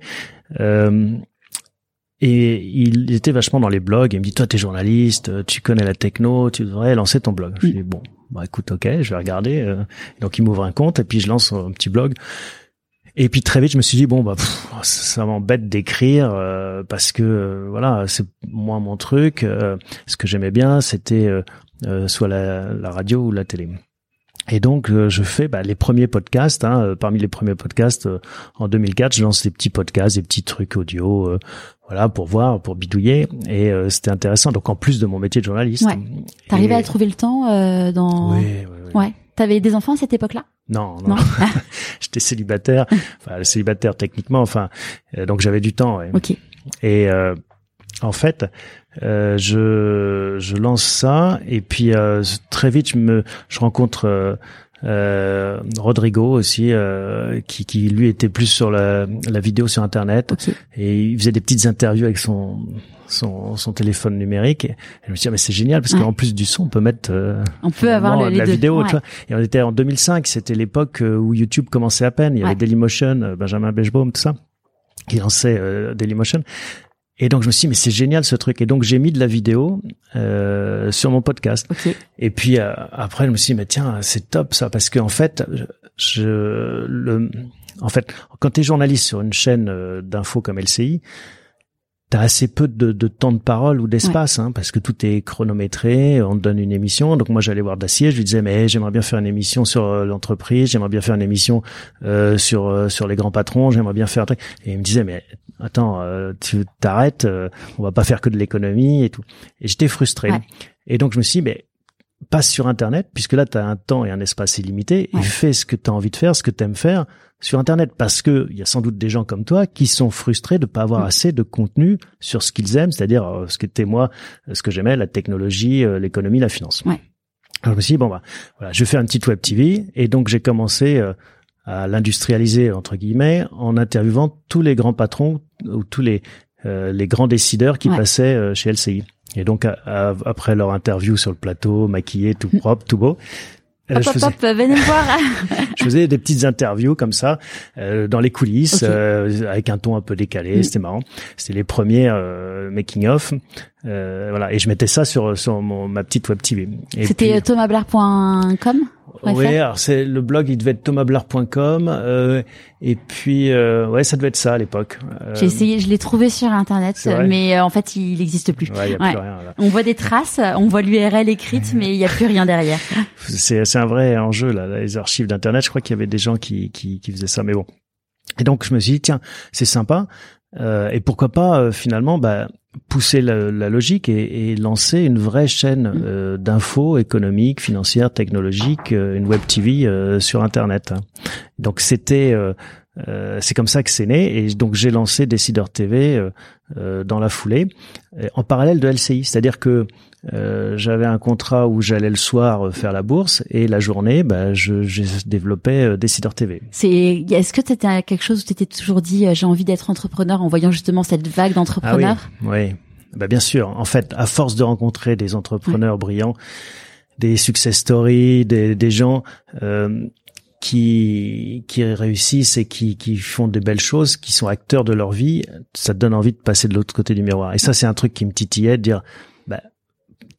et il était vachement dans les blogs. Il me dit, toi, t'es journaliste, tu connais la techno, tu devrais lancer ton blog. Je dis, bon, bah écoute, ok, je vais regarder. Donc il m'ouvre un compte et puis je lance un petit blog. Et puis très vite, je me suis dit bon bah ça m'embête d'écrire euh, parce que euh, voilà c'est moi mon truc. Euh, ce que j'aimais bien, c'était soit la, la, radio ou la télé. Et donc je fais bah, les premiers podcasts. Hein, parmi les premiers podcasts en 2004, je lance des petits podcasts, des petits trucs audio, voilà pour voir, pour bidouiller. Et c'était intéressant. Donc en plus de mon métier de journaliste. Ouais. T'arrivais à trouver le temps dans. Oui, oui, oui. Ouais. T'avais des enfants à cette époque-là? Non, non. <laughs> J'étais célibataire, <laughs> enfin célibataire techniquement, enfin euh, donc j'avais du temps. Ouais. Ok. Et euh, en fait, euh, je je lance ça et puis très vite je me je rencontre euh, Rodrigo aussi, qui, qui lui était plus sur la, la vidéo sur internet et il faisait des petites interviews avec son son, son téléphone numérique. Et je me suis dit, ah, mais c'est génial parce qu'en plus du son, on peut mettre euh, on peut avoir la vidéo. Tu vois. Et on était en 2005, c'était l'époque euh, où YouTube commençait à peine. Il y avait Dailymotion, euh, Benjamin Bechbaum, tout ça, qui lançait euh, Dailymotion. Et donc je me suis dit, mais c'est génial ce truc. Et donc j'ai mis de la vidéo euh, sur mon podcast. Et puis après je me suis dit, mais tiens, c'est top ça parce qu'en fait, je le, en fait, quand tu es journaliste sur une chaîne d'infos comme LCI, t'as assez peu de, de, temps de parole ou d'espace, hein, parce que tout est chronométré, on te donne une émission. Donc moi j'allais voir Dacier, je lui disais mais j'aimerais bien faire une émission sur euh, l'entreprise, j'aimerais bien faire une émission euh, sur euh, sur les grands patrons, j'aimerais bien faire un truc. Et il me disait mais attends, tu t'arrêtes, on va pas faire que de l'économie et tout. Et j'étais frustré. Et donc je me suis dit mais passe sur Internet, puisque là, tu as un temps et un espace illimité, et fais ce que tu as envie de faire, ce que tu aimes faire sur Internet, parce que il y a sans doute des gens comme toi qui sont frustrés de pas avoir assez de contenu sur ce qu'ils aiment, c'est-à-dire euh, ce que était moi, euh, ce que j'aimais, la technologie, euh, l'économie, la finance. Ouais. Alors je me suis dit, bon, bah, voilà, je vais faire une petite web TV, et donc j'ai commencé à l'industrialiser, entre guillemets, en interviewant tous les grands patrons ou tous les, les grands décideurs qui passaient chez LCI. Et donc après leur interview sur le plateau, maquillé, tout mm. propre, tout beau, hop, hop, hop, venez me voir. <laughs> je faisais des petites interviews comme ça euh, dans les coulisses euh, avec un ton un peu décalé. Mm. C'était marrant. C'était les premiers euh, making of. Euh, voilà, et je mettais ça sur sur mon, ma petite web TV. C'était thomasblair.com oui, alors c'est le blog, il devait être thomasblair.com euh, et puis euh, ouais, ça devait être ça à l'époque. Euh, J'ai essayé, je l'ai trouvé sur internet, mais euh, en fait, il n'existe plus. Ouais, y a plus rien, On voit des traces, on voit l'URL écrite, <laughs> mais il n'y a plus rien derrière. C'est c'est un vrai enjeu là, les archives d'internet. Je crois qu'il y avait des gens qui, qui qui faisaient ça, mais bon. Et donc je me suis dit tiens, c'est sympa. Euh, et pourquoi pas finalement bah, pousser la, la logique et, et, lancer une vraie chaîne mm. euh, d'infos économiques, financières, technologiques, euh, une web TV euh, sur Internet. Donc c'était euh, c'est comme ça que c'est né et donc j'ai lancé Décideur TV dans la foulée en parallèle de LCI, c'est-à-dire que j'avais un contrat où j'allais le soir faire la bourse et la journée, bah, je, je développais Décideur TV. C'est, est-ce que c'était quelque chose où tu t'étais toujours dit j'ai envie d'être entrepreneur en voyant justement cette vague d'entrepreneurs? Ah oui, oui. Bah bien sûr. En fait, à force de rencontrer des entrepreneurs brillants, des success stories, des, des gens euh, qui qui réussissent et qui qui font de belles choses, qui sont acteurs de leur vie, ça te donne envie de passer de l'autre côté du miroir. Et ça, c'est un truc qui me titillait de dire, bah,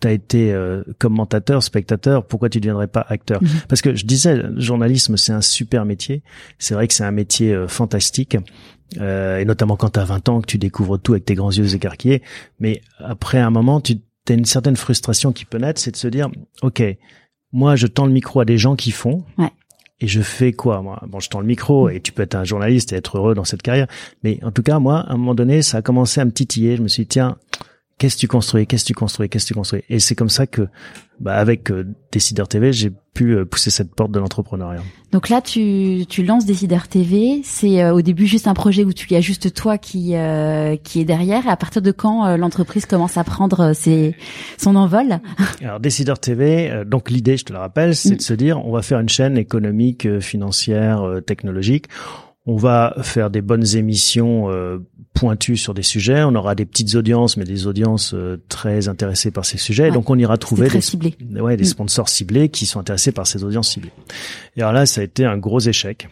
t'as été euh, commentateur, spectateur, pourquoi tu ne deviendrais pas acteur? Mhm. Parce que je disais, le journalisme, c'est un super métier. C'est vrai que c'est un métier euh, fantastique. Euh, et notamment quand tu as 20 ans, que tu découvres tout avec tes grands yeux écarquillés. Mais après un moment, tu as une certaine frustration qui peut naître, c'est de se dire, OK, moi, je tends le micro à des gens qui font. Ouais. Et je fais quoi moi? Bon, je tends le micro et tu peux être un journaliste et être heureux dans cette carrière. Mais en tout cas, moi, à un moment donné, ça a commencé à me titiller. Je me suis dit, tiens, qu'est-ce que tu construis, qu'est-ce que tu construis, qu'est-ce que tu construis? Et c'est comme ça que, bah, avec euh, Décideur TV, j'ai pu euh, pousser cette porte de l'entrepreneuriat. Donc là, tu, tu lances Décideur TV. C'est euh, au début juste un projet où tu y as juste toi qui euh, qui est derrière. Et à partir de quand l'entreprise commence à prendre ses, son envol? <laughs> Alors Décideur TV, donc l'idée, je te le rappelle, c'est mm. de se dire, on va faire une chaîne économique, financière, technologique on va faire des bonnes émissions euh, pointues sur des sujets. On aura des petites audiences, mais des audiences euh, très intéressées par ces sujets. donc on ira trouver des, ouais, des mm. sponsors ciblés qui sont intéressés par ces audiences ciblées. Et alors là, ça a été un gros échec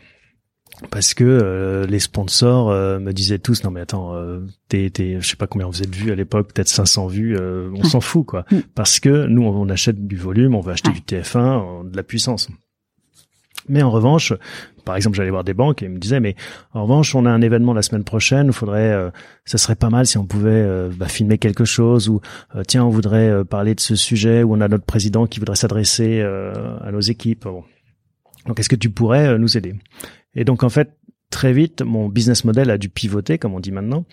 parce que euh, les sponsors me disaient tous non mais attends t'es, t'es je sais pas combien vous êtes vus à l'époque peut-être 500 vues on s'en fout quoi mm. parce que nous on, achète du volume on veut acheter du TF1 de la puissance mais en revanche, par exemple, j'allais voir des banques et ils me disaient, mais en revanche, on a un événement la semaine prochaine, faudrait, euh, ça serait pas mal si on pouvait euh, bah, filmer quelque chose ou euh, tiens, on voudrait parler de ce sujet ou on a notre président qui voudrait s'adresser à nos équipes. Donc, est-ce que tu pourrais nous aider? Et donc, en fait, très vite, mon business model a dû pivoter, comme on dit maintenant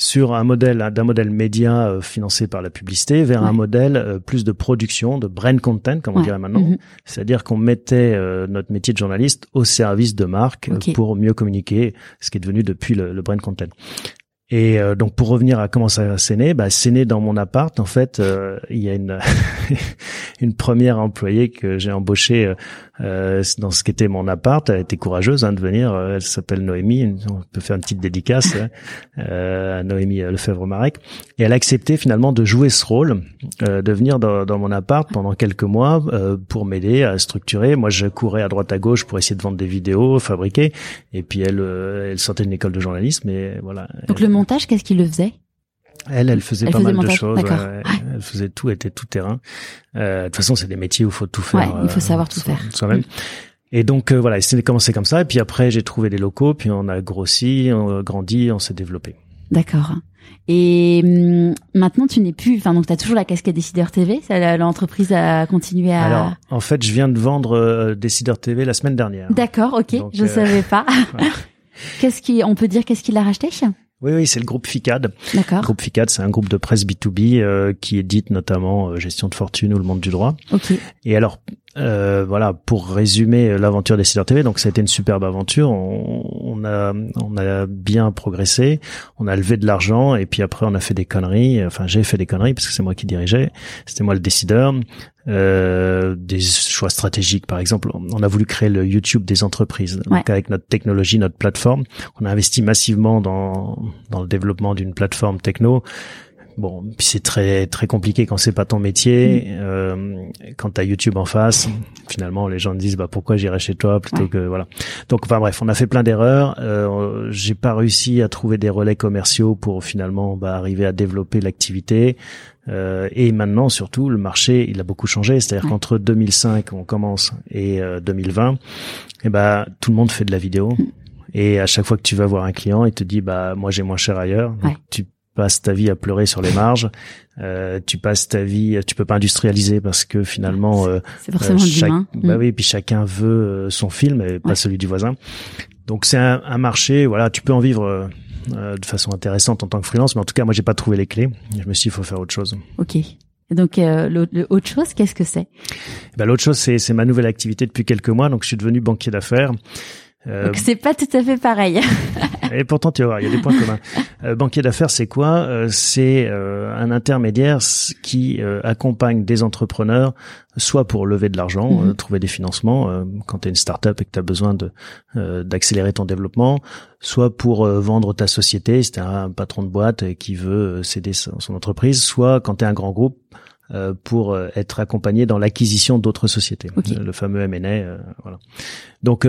sur un modèle d'un modèle média euh, financé par la publicité vers un modèle euh, plus de production, de brand content, comme on dirait maintenant. Mhm. C'est-à-dire qu'on mettait euh, notre métier de journaliste au service de marques pour mieux communiquer, ce qui est devenu depuis le, le brand content. Et euh, donc pour revenir à comment ça s'est né, bah, c'est né dans mon appart. En fait, euh, il y a une <laughs> une première employée que j'ai embauchée euh, dans ce qui était mon appart. Elle était courageuse hein, de venir. Elle s'appelle Noémie. On peut faire une petite dédicace hein, à Noémie Lefebvre-Marek. Et elle a accepté finalement de jouer ce rôle, de venir dans, dans, mon appart pendant quelques mois pour m'aider à structurer. Moi, je courais à droite à gauche pour essayer de vendre des vidéos, fabriquer. Et puis elle, elle sortait d'une école de journalisme. Et voilà. Montage, qu'est-ce qu'il le faisait? Elle, elle faisait pas mal de choses. Elle faisait tout, elle était tout terrain. Euh, de toute façon, c'est des métiers où il faut tout faire. il faut savoir tout faire. Soi-même. Et donc euh, voilà, c'est commencé comme ça. Et puis après, j'ai trouvé des locaux, puis on a grossi, on a grandi, on s'est développé. D'accord. Et hum, maintenant, tu n'es plus. Enfin, donc, tu as toujours la casquette Décideur TV. L'entreprise a continué à. Alors, en fait, je viens de vendre euh, Décideur TV la semaine dernière. D'accord, ok. je ne savais pas. <laughs> Qu'est-ce qui, on peut dire, qu'est-ce qu'il a racheté? Oui, oui, c'est le groupe FICAD. D'accord. Le groupe FICAD, c'est un groupe de presse B2B euh, qui édite notamment euh, Gestion de fortune ou Le Monde du droit. Ok. Et alors, euh, voilà, pour résumer l'aventure des TV, donc ça a été une superbe aventure. On, on, a, on a bien progressé, on a levé de l'argent et puis après on a fait des conneries. Enfin, j'ai fait des conneries parce que c'est moi qui dirigeais, c'était moi le décideur. Euh, des choix stratégiques, par exemple, on a voulu créer le YouTube des entreprises. Donc avec notre technologie, notre plateforme, on a investi massivement dans dans le développement d'une plateforme techno Bon, puis c'est très très compliqué quand c'est pas ton métier. Mm. Euh, quand t'as YouTube en face, finalement les gens te disent bah pourquoi j'irai chez toi plutôt que voilà. Donc enfin bref, on a fait plein d'erreurs. Euh, J'ai pas réussi à trouver des relais commerciaux pour finalement bah, arriver à développer l'activité. Euh, et maintenant surtout le marché il a beaucoup changé. C'est-à-dire qu'entre 2005 on commence et 2020, et eh bah tout le monde fait de la vidéo. Mm. Et à chaque fois que tu vas voir un client, il te dit bah moi j'ai moins cher ailleurs. tu passes ta vie à pleurer sur les marges. Euh, tu passes ta vie, tu peux pas industrialiser parce que finalement, euh, c'est forcément euh, Bah mm. oui, puis chacun veut euh, son film et pas celui du voisin. Donc c'est un, un, marché, voilà, tu peux en vivre euh, de façon intéressante en tant que freelance, mais en tout cas moi j'ai pas trouvé les clés. Je me suis dit il faut faire autre chose. Ok. Donc l'autre chose, qu'est-ce que c'est? Ben, L'autre chose, c'est ma nouvelle activité depuis quelques mois. Donc je suis devenu banquier d'affaires. Euh, Donc c'est pas tout à fait pareil. <laughs> et pourtant, tu vas voir, il y a des points communs. <laughs> Euh, banquier d'affaires, c'est quoi euh, C'est euh, un intermédiaire qui accompagne des entrepreneurs, soit pour lever de l'argent, mhm. trouver des financements quand tu es une startup et que tu as besoin de d'accélérer ton développement, soit pour vendre ta société, si tu un patron de boîte qui veut céder son entreprise, soit quand tu es un grand groupe euh, pour euh, être accompagné dans l'acquisition d'autres sociétés, le fameux M&A. Euh, voilà. Donc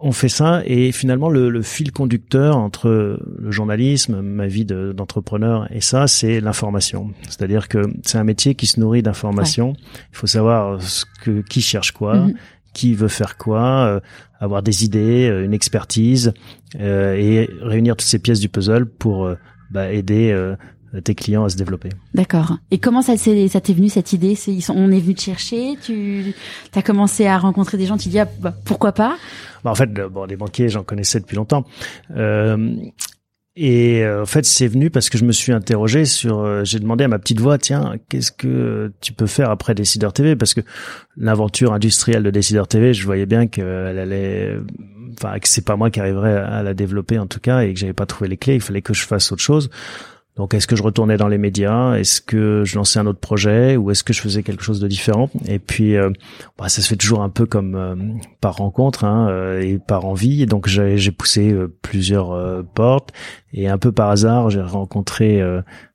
on fait ça et finalement le, le, fil conducteur entre le journalisme, ma vie d'entrepreneur et ça, c'est l'information. C'est-à-dire que c'est un métier qui se nourrit d'informations. Il faut savoir ce que qui cherche quoi. Mhm. qui veut faire quoi, avoir des idées, une expertise et réunir toutes ces pièces du puzzle pour bah, aider tes clients à se développer. D'accord. Et comment ça, ça t'est venu cette idée? On est venu te chercher, tu as commencé à rencontrer des gens, tu dis ah, bah, pourquoi pas? Bah, En fait, bon, les banquiers, j'en connaissais depuis longtemps. Euh, et euh, en fait, c'est venu parce que je me suis interrogé sur. Euh, j'ai demandé à ma petite voix, tiens, qu'est-ce que tu peux faire après Décideur TV Parce que l'aventure industrielle de Décideur TV, je voyais bien qu'elle allait, enfin, que c'est pas moi qui arriverais à la développer en tout cas, et que j'avais pas trouvé les clés. Il fallait que je fasse autre chose. Donc, est-ce que je retournais dans les médias? Est-ce que je lançais un autre projet? Ou est-ce que je faisais quelque chose de différent? Et puis, euh, bah, ça se fait toujours un peu comme euh, par rencontre hein, euh, et par envie. donc, j'ai poussé plusieurs portes. Et un peu par hasard, j'ai rencontré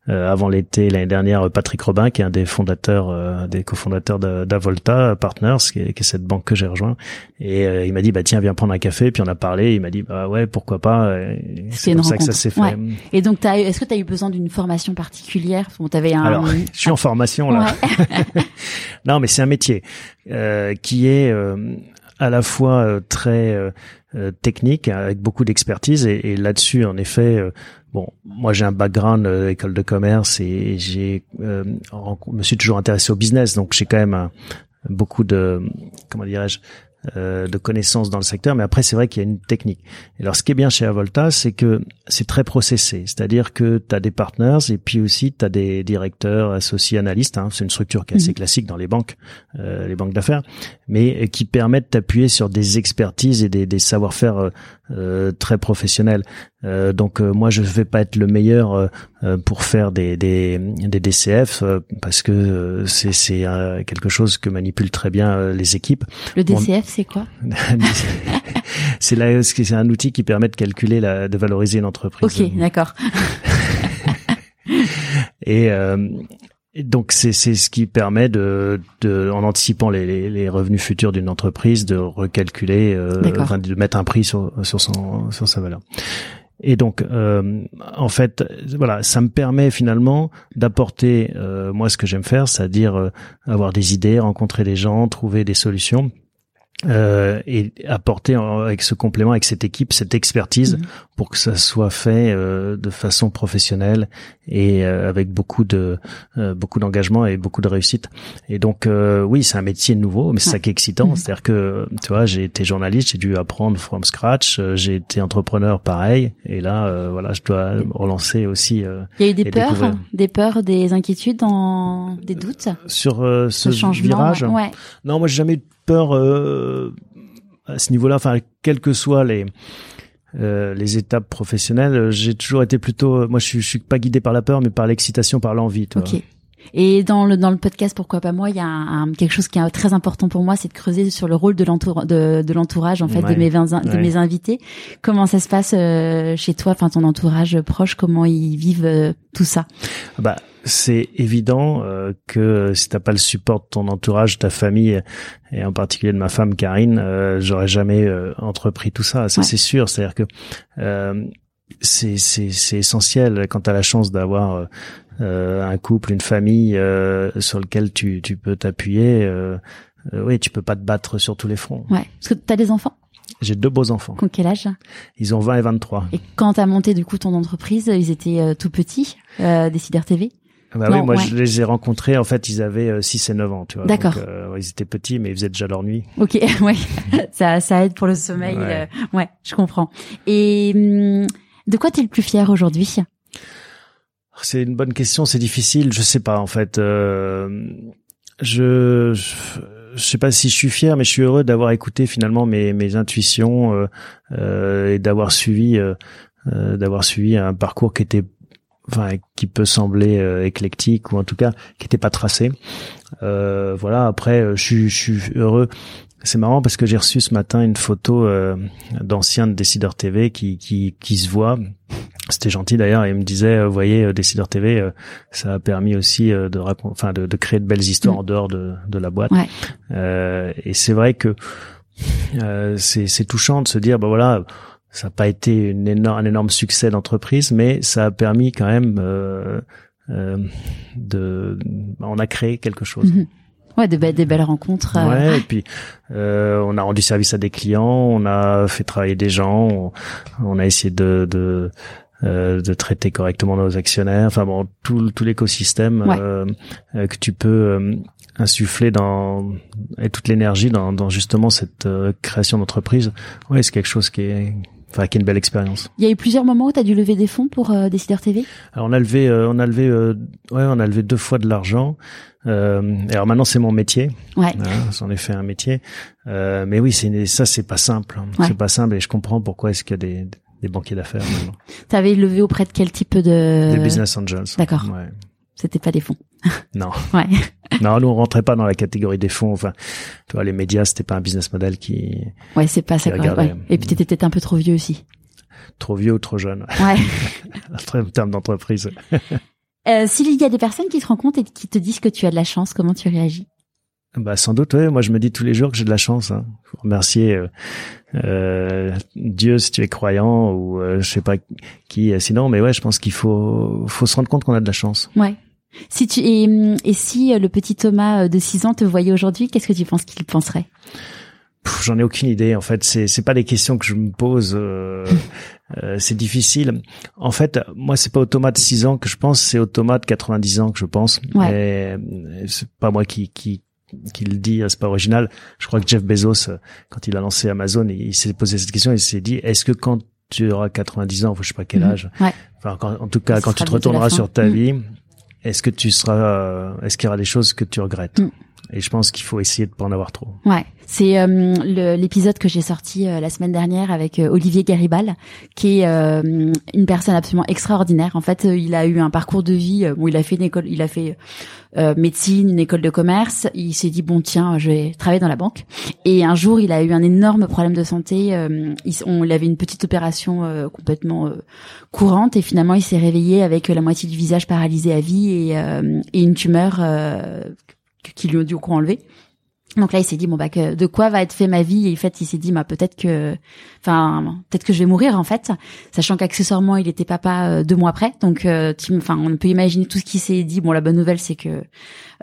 avant l'été l'année dernière Patrick Robin, qui est un des fondateurs, euh, des cofondateurs d'Avolta Partners, qui est, qui est, cette banque que j'ai rejoint. Et euh, il m'a dit bah tiens viens prendre un café. Puis on a parlé. Il m'a dit bah ouais pourquoi pas. C'est comme ça que ça s'est fait. Et donc est-ce que tu as eu besoin d'une formation particulière? Bon, avais un... Alors <laughs> je suis en formation là. <laughs> non mais c'est un métier qui est à la fois très technique avec beaucoup d'expertise. Et, là-dessus en effet Bon, moi j'ai un background euh, école de commerce et j'ai euh, me suis toujours intéressé au business, donc j'ai quand même beaucoup de comment dirais-je euh, de connaissances dans le secteur, mais après c'est vrai qu'il y a une technique. Et alors ce qui est bien chez Avolta, c'est que c'est très processé, c'est-à-dire que tu as des partners et puis aussi tu as des directeurs, associés, analystes. Hein. C'est une structure qui est assez mhm. classique dans les banques, euh, les banques d'affaires, mais qui permettent de t'appuyer sur des expertises et des, des savoir-faire euh, très professionnels. Euh, donc euh, moi je vais pas être le meilleur euh, pour faire des des, des DCF parce que c'est c'est quelque chose que manipulent très bien les équipes. Le DCF c'est quoi <laughs> C'est là c'est un outil qui permet de calculer la de valoriser une entreprise. Ok d'accord. <laughs> et donc c'est c'est ce qui permet de, de en anticipant les, les, revenus futurs d'une entreprise de recalculer euh, enfin, de mettre un prix sur sur son sur sa valeur. Et donc, euh, en fait, voilà, ça me permet finalement d'apporter euh, moi ce que j'aime faire, c'est-à-dire euh, avoir des idées, rencontrer des gens, trouver des solutions euh, et apporter avec ce complément, avec cette équipe, cette expertise mhm. pour que ça soit fait euh, de façon professionnelle et euh, avec beaucoup de euh, beaucoup d'engagement et beaucoup de réussite. Et donc oui, c'est un métier nouveau, mais c'est ça qui est excitant. Mhm. C'est-à-dire que tu vois, j'ai été journaliste, j'ai dû apprendre from scratch. j'ai été entrepreneur, pareil. Et là, voilà, je dois relancer aussi. Il y a eu des peurs, des peurs, des inquiétudes, dans... des doutes sur ce, changement, virage. Ouais. Non, moi j'ai jamais eu peur euh, à ce niveau-là. Enfin, quelles que soient les euh, les étapes professionnelles, j'ai toujours été plutôt. Moi, je suis, je suis pas guidé par la peur, mais par l'excitation, par l'envie. Ok. Et dans le dans le podcast pourquoi pas moi, il y a un, quelque chose qui est très important pour moi, c'est de creuser sur le rôle de l'entour de, de l'entourage en fait de mes de mes invités. Comment ça se passe euh, chez toi, enfin ton entourage proche, comment ils vivent tout ça? Bah c'est évident euh, que si t'as pas le support de ton entourage, ta famille et en particulier de ma femme Karine, euh, j'aurais jamais euh, entrepris tout ça. Ça c'est sûr. C'est-à-dire que c'est c'est c'est essentiel quand t'as la chance d'avoir un couple, une famille sur lequel tu tu peux t'appuyer. oui, tu peux pas te battre sur tous les fronts. Ouais. Parce que t'as des enfants? J'ai deux beaux enfants. Quel âge? Ils ont 20 et 23. Et quand tu as monté du coup ton entreprise, ils étaient tout petits, euh, Décideurs TV bah oui, moi je les ai rencontrés, en fait, ils avaient 6 euh, et 9 ans, tu vois. D'accord. Euh, ils étaient petits, mais ils faisaient déjà leur nuit. Ok, <laughs> ouais. ça, ça aide pour le sommeil. Ouais, euh, ouais je comprends. Et hum, de quoi tu es le plus fier aujourd'hui? C'est une bonne question, c'est difficile, je sais pas, en fait. Euh, je, je je sais pas si je suis fier, mais je suis heureux d'avoir écouté finalement mes, mes intuitions euh, euh, et d'avoir suivi euh, d'avoir suivi un parcours qui était enfin qui peut sembler euh, éclectique ou en tout cas qui n'était pas tracé. Euh, voilà. Après, euh, je suis, je suis heureux. C'est marrant parce que j'ai reçu ce matin une photo d'anciens de Décideur TV qui, qui, qui se voit. C'était gentil d'ailleurs. Il me disait, vous voyez, Décideur TV, ça a permis aussi de, enfin, de, de, créer de belles histoires mm. en dehors de, de la boîte. Ouais. et c'est vrai que c'est touchant de se dire, bah voilà ça n'a pas été une énorme, un énorme succès d'entreprise, mais ça a permis quand même euh, euh, de, on a créé quelque chose. Mhm. Ouais, de des belles rencontres. Euh. Ouais, et puis euh, on a rendu service à des clients, on a fait travailler des gens, on, a essayé de, de euh, de traiter correctement nos actionnaires. Enfin bon, tout, tout l'écosystème euh, que tu peux insuffler dans et toute l'énergie dans, dans justement cette création d'entreprise. Ouais, c'est quelque chose qui est enfin une belle expérience. Il y a eu plusieurs moments où tu as dû lever des fonds pour euh, Décideur TV alors, on a levé euh, on a levé euh, ouais, on a levé deux fois de l'argent. Euh, alors maintenant c'est mon métier. Ouais. J'en ai fait un métier. Euh, mais oui, c'est ça c'est pas simple. Hein. C'est pas simple et je comprends pourquoi est-ce qu'il y a des des banquiers d'affaires maintenant. Tu avais levé auprès de quel type de Des business angels. D'accord. Ouais. C'était pas des fonds. Non. <laughs> ouais. Non, nous on rentrait pas dans la catégorie des fonds. Enfin, tu vois, les médias, c'était pas un business model qui. Ouais, c'est pas ça. Ouais. Et puis t'étais peut-être un peu trop vieux aussi. Trop vieux ou trop jeune. Ouais. <laughs> en termes d'entreprise. <laughs> euh, S'il y a des personnes qui te rencontrent et qui te disent que tu as de la chance, comment tu réagis? Bah sans doute, oui. Moi, je me dis tous les jours que j'ai de la chance. Hein. Faut remercier euh, euh, Dieu si tu es croyant ou euh, je sais pas qui. Euh, sinon, mais ouais, je pense qu'il faut faut se rendre compte qu'on a de la chance. Ouais. Si tu et, et si euh, le petit Thomas de 6 ans te voyait aujourd'hui, qu'est-ce que tu penses qu'il penserait? J'en ai aucune idée. En fait, c'est c'est pas des questions que je me pose. Euh, <laughs> c'est difficile. En fait, moi, c'est pas au Thomas de 6 ans que je pense, c'est au Thomas de 90 ans que je pense. Ouais. c'est pas moi qui qui qui le dit, c'est pas original. Je crois que Jeff Bezos, quand il a lancé Amazon, il, s'est posé cette question, il s'est dit, est-ce que quand tu auras 90 ans, je sais pas quel mhm. âge, enfin, en tout cas, quand tu te retourneras sur ta mhm. vie, est-ce que tu seras, euh, est-ce qu'il y aura des choses que tu regrettes? Mhm. Et je pense qu'il faut essayer de pas en avoir trop. Ouais, c'est euh, l'épisode que j'ai sorti euh, la semaine dernière avec euh, Olivier Garibal, qui est une personne absolument extraordinaire. En fait, il a eu un parcours de vie où il a fait une école, il a fait médecine, une école de commerce. Il s'est dit bon tiens, je vais travailler dans la banque. Et un jour, il a eu un énorme problème de santé. il, on, il avait une petite opération complètement courante et finalement, il s'est réveillé avec la moitié du visage paralysé à vie et, et une tumeur qui lui ont coup enlevé. Donc là, il s'est dit bon bah que, de quoi va être fait ma vie? Et en fait, il s'est dit bah peut-être que, enfin peut-être que je vais mourir en fait, sachant qu'accessoirement il était papa euh, deux mois après. Donc, euh, enfin on peut imaginer tout ce qu'il s'est dit. Bon, la bonne nouvelle c'est que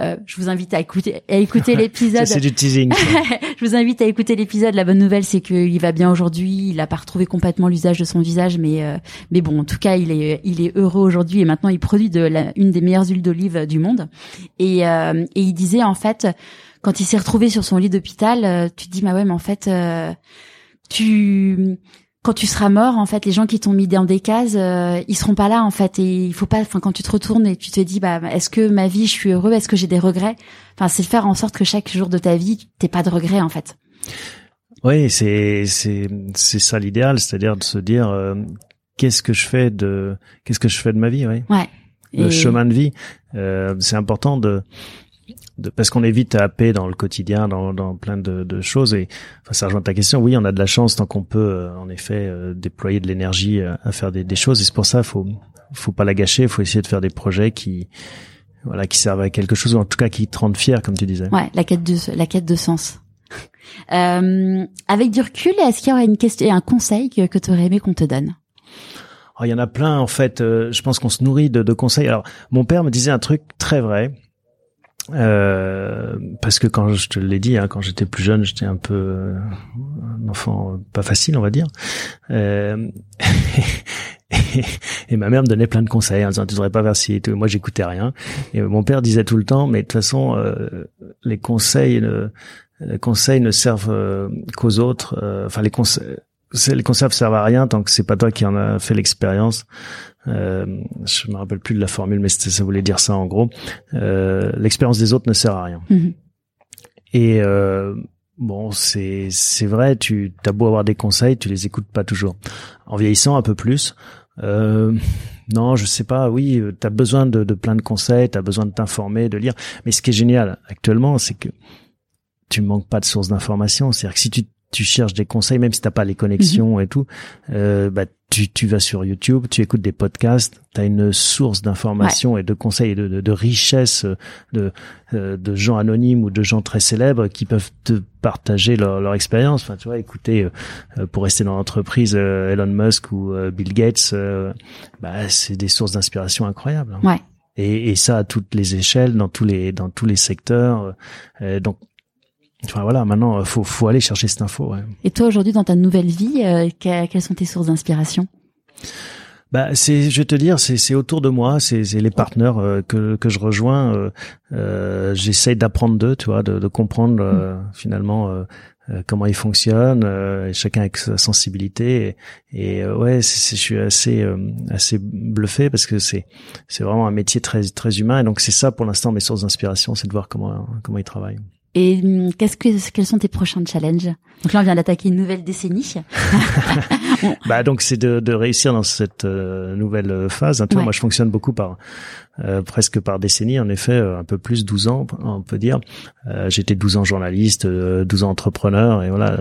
euh, je vous invite à écouter à écouter l'épisode. c'est du teasing. <laughs> je vous invite à écouter l'épisode. La bonne nouvelle c'est qu'il va bien aujourd'hui. Il a pas retrouvé complètement l'usage de son visage, mais mais bon, en tout cas, il est il est heureux aujourd'hui et maintenant il produit de la, une des meilleures huiles d'olive du monde. Et et il disait en fait quand il s'est retrouvé sur son lit d'hôpital, euh, tu te dis bah ouais, mais en fait, euh, tu quand tu seras mort, en fait, les gens qui t'ont mis dans des cases, euh, ils seront pas là, en fait. Et il faut pas, enfin, quand tu te retournes et tu te dis, bah, est-ce que ma vie, je suis heureux, est-ce que j'ai des regrets? Enfin, c'est faire en sorte que chaque jour de ta vie, t'aies pas de regrets, en fait. Oui, c'est c'est c'est ça l'idéal, c'est-à-dire de se dire, qu'est-ce que je fais de, qu'est-ce que je fais de ma vie, oui? Ouais. Le chemin de vie, c'est important de parce qu'on est vite happé dans le quotidien, dans, dans plein de, de, choses. Et enfin, ça rejoint ta question. Oui, on a de la chance tant qu'on peut, euh, en effet, euh, déployer de l'énergie à, faire des, des, choses. Et c'est pour ça, faut, faut pas la gâcher. Faut essayer de faire des projets qui, voilà, qui servent à quelque chose, ou en tout cas qui te rendent fier, comme tu disais. Ouais, la quête de la quête de sens. <laughs> Euh, avec du recul, est-ce qu'il y aurait une question, un conseil que, que tu aurais aimé qu'on te donne? Oh, Il y en a plein en fait. Euh, je pense qu'on se nourrit de, de, conseils. Alors, mon père me disait un truc très vrai. Euh, parce que quand je te l'ai dit, hein, quand j'étais plus jeune, j'étais un peu euh, un enfant pas facile, on va dire. Euh, <laughs> et, ma mère me donnait plein de conseils en disant tu devrais pas faire ci et tout. Moi, j'écoutais rien. Et mon père disait tout le temps, mais de toute façon, euh, les conseils, les conseils ne servent qu'aux autres. Enfin, les conseils les conseils servent à rien tant que c'est pas toi qui en a fait l'expérience. Euh, je me rappelle plus de la formule, mais ça voulait dire ça en gros. Euh, l'expérience des autres ne sert à rien. Mhm. Et euh, bon, c'est c'est vrai. Tu as beau avoir des conseils, tu les écoutes pas toujours. En vieillissant un peu plus. Euh, non, je sais pas. Oui, tu as besoin de, de plein de conseils, tu as besoin de t'informer, de lire. Mais ce qui est génial actuellement, c'est que tu manques pas de sources d'information. C'est-à-dire que si tu tu cherches des conseils, même si t'as pas les connexions mhm. et tout, euh, bah tu, tu vas sur YouTube, tu écoutes des podcasts, tu as une source d'informations et de conseils et de, de, de richesse de, euh, de gens anonymes ou de gens très célèbres qui peuvent te partager leur, leur expérience. Enfin, tu vois, écouter euh, pour rester dans l'entreprise euh, Elon Musk ou Bill Gates, bah, c'est des sources d'inspiration incroyables. Hein. Ouais. Et, et, ça à toutes les échelles, dans tous les dans tous les secteurs. donc Enfin voilà, maintenant faut faut aller chercher cette info. Ouais. Et toi aujourd'hui dans ta nouvelle vie, euh, quelles sont tes sources d'inspiration? Bah c'est, je vais te dire, c'est, c'est autour de moi, c'est, c'est les partenaires euh, que que je rejoins. Euh, euh j'essaye d'apprendre d'eux, tu vois, de, de comprendre mm. finalement comment ils fonctionnent, chacun avec sa sensibilité. Et, et ouais, c'est, je suis assez assez bluffé parce que c'est c'est vraiment un métier très très humain. Et donc c'est ça pour l'instant mes sources d'inspiration, c'est de voir comment comment ils travaillent. Et hum, qu'est-ce que quels sont tes prochains challenges? Donc là, on vient d'attaquer une nouvelle décennie. <laughs> <laughs> bah donc c'est de, de, réussir dans cette euh, nouvelle euh, phase. Hein. Moi, je fonctionne beaucoup par euh, presque par décennie. En effet, un peu plus 12 ans, on peut dire. J'étais 12 ans journaliste, 12 ans entrepreneur, et voilà,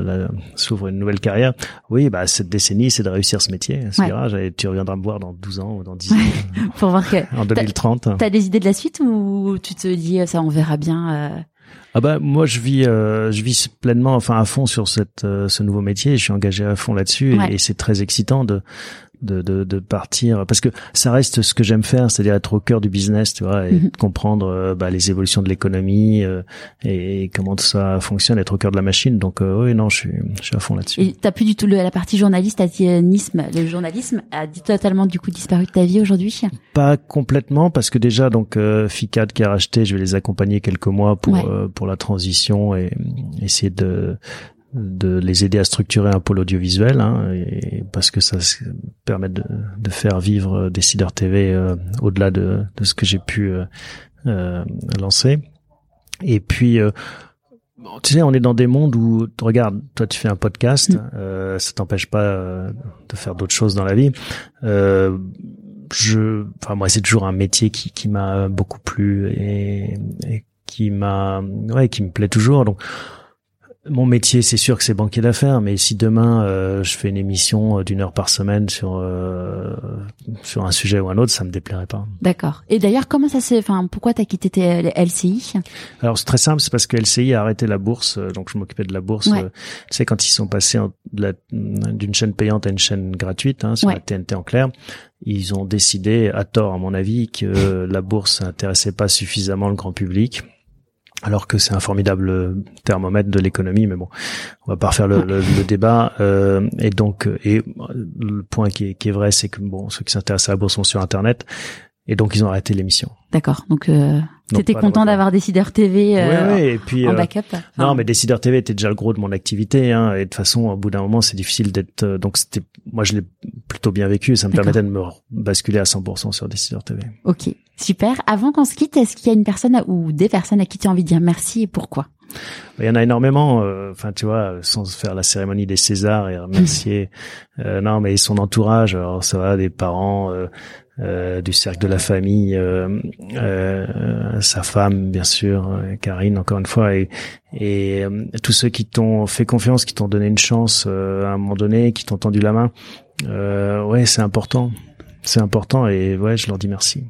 s'ouvre une nouvelle carrière. Oui, bah cette décennie, c'est de réussir ce métier. Ouais. Tu reviendras me voir dans 12 ans ou dans 10 ans. <laughs> Pour voir que en 2030. T'as des idées de la suite ou tu te dis ça, on verra bien. Ah bah moi je vis euh, je vis pleinement enfin à fond sur cette euh, ce nouveau métier, je suis engagé à fond là-dessus et, c'est très excitant de de, de, de partir parce que ça reste ce que j'aime faire, c'est-à-dire être au cœur du business, tu vois, et mhm. comprendre euh, bah, les évolutions de l'économie euh, et, comment tout ça fonctionne, être au cœur de la machine. Donc euh, oui, non, je suis, je suis à fond là-dessus. Et t'as plus du tout le, la partie journaliste, le journalisme a totalement du coup disparu de ta vie aujourd'hui? Pas complètement parce que déjà donc FICAD qui a racheté, je vais les accompagner quelques mois pour pour la transition et essayer de de les aider à structurer un pôle audiovisuel, hein, et parce que ça permet de, de faire vivre Décideur TV euh, au-delà de, de, ce que j'ai pu euh, euh lancer. Et puis, euh, tu sais, on est dans des mondes où, regarde, toi tu fais un podcast, mm. ça t'empêche pas de faire d'autres choses dans la vie. je, enfin moi c'est toujours un métier qui, qui m'a beaucoup plu et, et qui m'a, ouais, qui me plaît toujours. Donc mon métier, c'est sûr que c'est banquier d'affaires, mais si demain euh, je fais une émission euh, d'une heure par semaine sur euh, sur un sujet ou un autre, ça me déplairait pas. D'accord. Et d'ailleurs, comment ça s'est, enfin, pourquoi t'as quitté tes LCI Alors c'est très simple, c'est parce que LCI a arrêté la bourse, donc je m'occupais de la bourse. tu sais quand ils sont passés d'une chaîne payante à une chaîne gratuite hein, sur la TNT en clair, ils ont décidé, à tort à mon avis, que <laughs> la bourse n'intéressait pas suffisamment le grand public alors que c'est un formidable thermomètre de l'économie, mais bon, on va pas refaire le, débat. Euh, et donc, et le point qui est, qui est vrai, c'est que bon, ceux qui s'intéressent à la bourse sont sur Internet, et donc ils ont arrêté l'émission. D'accord. Donc, euh, t'étais content d'avoir Décideur TV euh, et puis, en euh, backup. non, mais Décideur TV était déjà le gros de mon activité, hein, et de toute façon, au bout d'un moment, c'est difficile d'être. Euh, donc, c'était, moi, je l'ai plutôt bien vécu. Ça me permettait de me basculer à 100% sur Décideur TV. Ok, super. Avant qu'on se quitte, est-ce qu'il y a une personne ou des personnes à qui tu as envie de dire merci et pourquoi? Il y en a énormément. Enfin, tu vois, sans faire la cérémonie des Césars et remercier. <laughs> non, mais son entourage. Alors, ça va des parents, euh, du cercle de la famille, euh, euh, sa femme bien sûr, Karine encore une fois, et, et tous ceux qui t'ont fait confiance, qui t'ont donné une chance à un moment donné, qui t'ont tendu la main. ouais, c'est important, c'est important et ouais, je leur dis merci.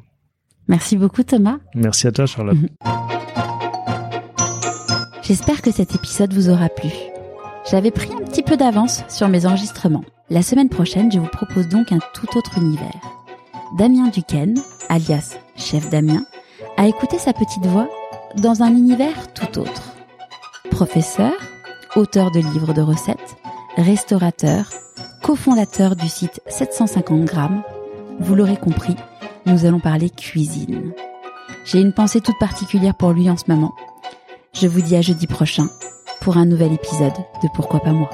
Merci beaucoup Thomas. Merci à toi Charlotte. <laughs> J'espère que cet épisode vous aura plu. J'avais pris un petit peu d'avance sur mes enregistrements. La semaine prochaine, je vous propose donc un tout autre univers. Damien Duquesne, alias Chef Damien, a écouté sa petite voix dans un univers tout autre. Professeur, auteur de livres de recettes, restaurateur, cofondateur du site 750 grammes, vous l'aurez compris, nous allons parler cuisine. J'ai une pensée toute particulière pour lui en ce moment. Je vous dis à jeudi prochain pour un nouvel épisode de Pourquoi pas moi.